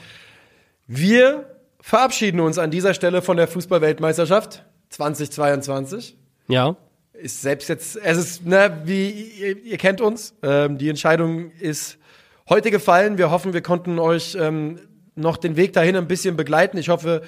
Wir verabschieden uns an dieser Stelle von der Fußballweltmeisterschaft 2022. Ja. Ist selbst jetzt, es ist, ne, wie ihr, ihr kennt uns. Ähm, die Entscheidung ist heute gefallen. Wir hoffen, wir konnten euch ähm, noch den Weg dahin ein bisschen begleiten. Ich hoffe,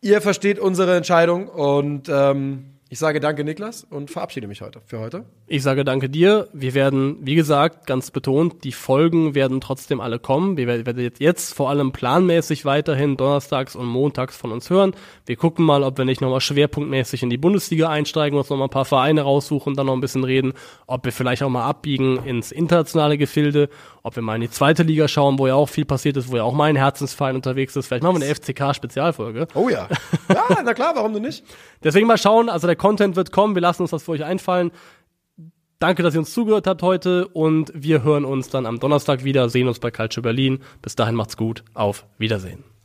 ihr versteht unsere Entscheidung und ähm, ich sage danke, Niklas, und verabschiede mich heute für heute. Ich sage danke dir. Wir werden, wie gesagt, ganz betont, die Folgen werden trotzdem alle kommen. Wir werden jetzt- vor allem planmäßig weiterhin donnerstags und montags von uns hören. Wir gucken mal, ob wir nicht nochmal schwerpunktmäßig in die Bundesliga einsteigen, uns nochmal ein paar Vereine raussuchen, dann noch ein bisschen reden, ob wir vielleicht auch mal abbiegen ins internationale Gefilde, ob wir mal in die zweite Liga schauen, wo ja auch viel passiert ist, wo ja auch mein Herzensverein unterwegs ist. Vielleicht machen wir eine FCK-Spezialfolge. Oh ja. Ja, na klar, warum denn nicht? Deswegen mal schauen, also der Content wird kommen, wir lassen uns das für euch einfallen. Danke, dass ihr uns zugehört habt heute und wir hören uns dann am Donnerstag wieder, sehen uns bei Culture Berlin. Bis dahin macht's gut, auf Wiedersehen.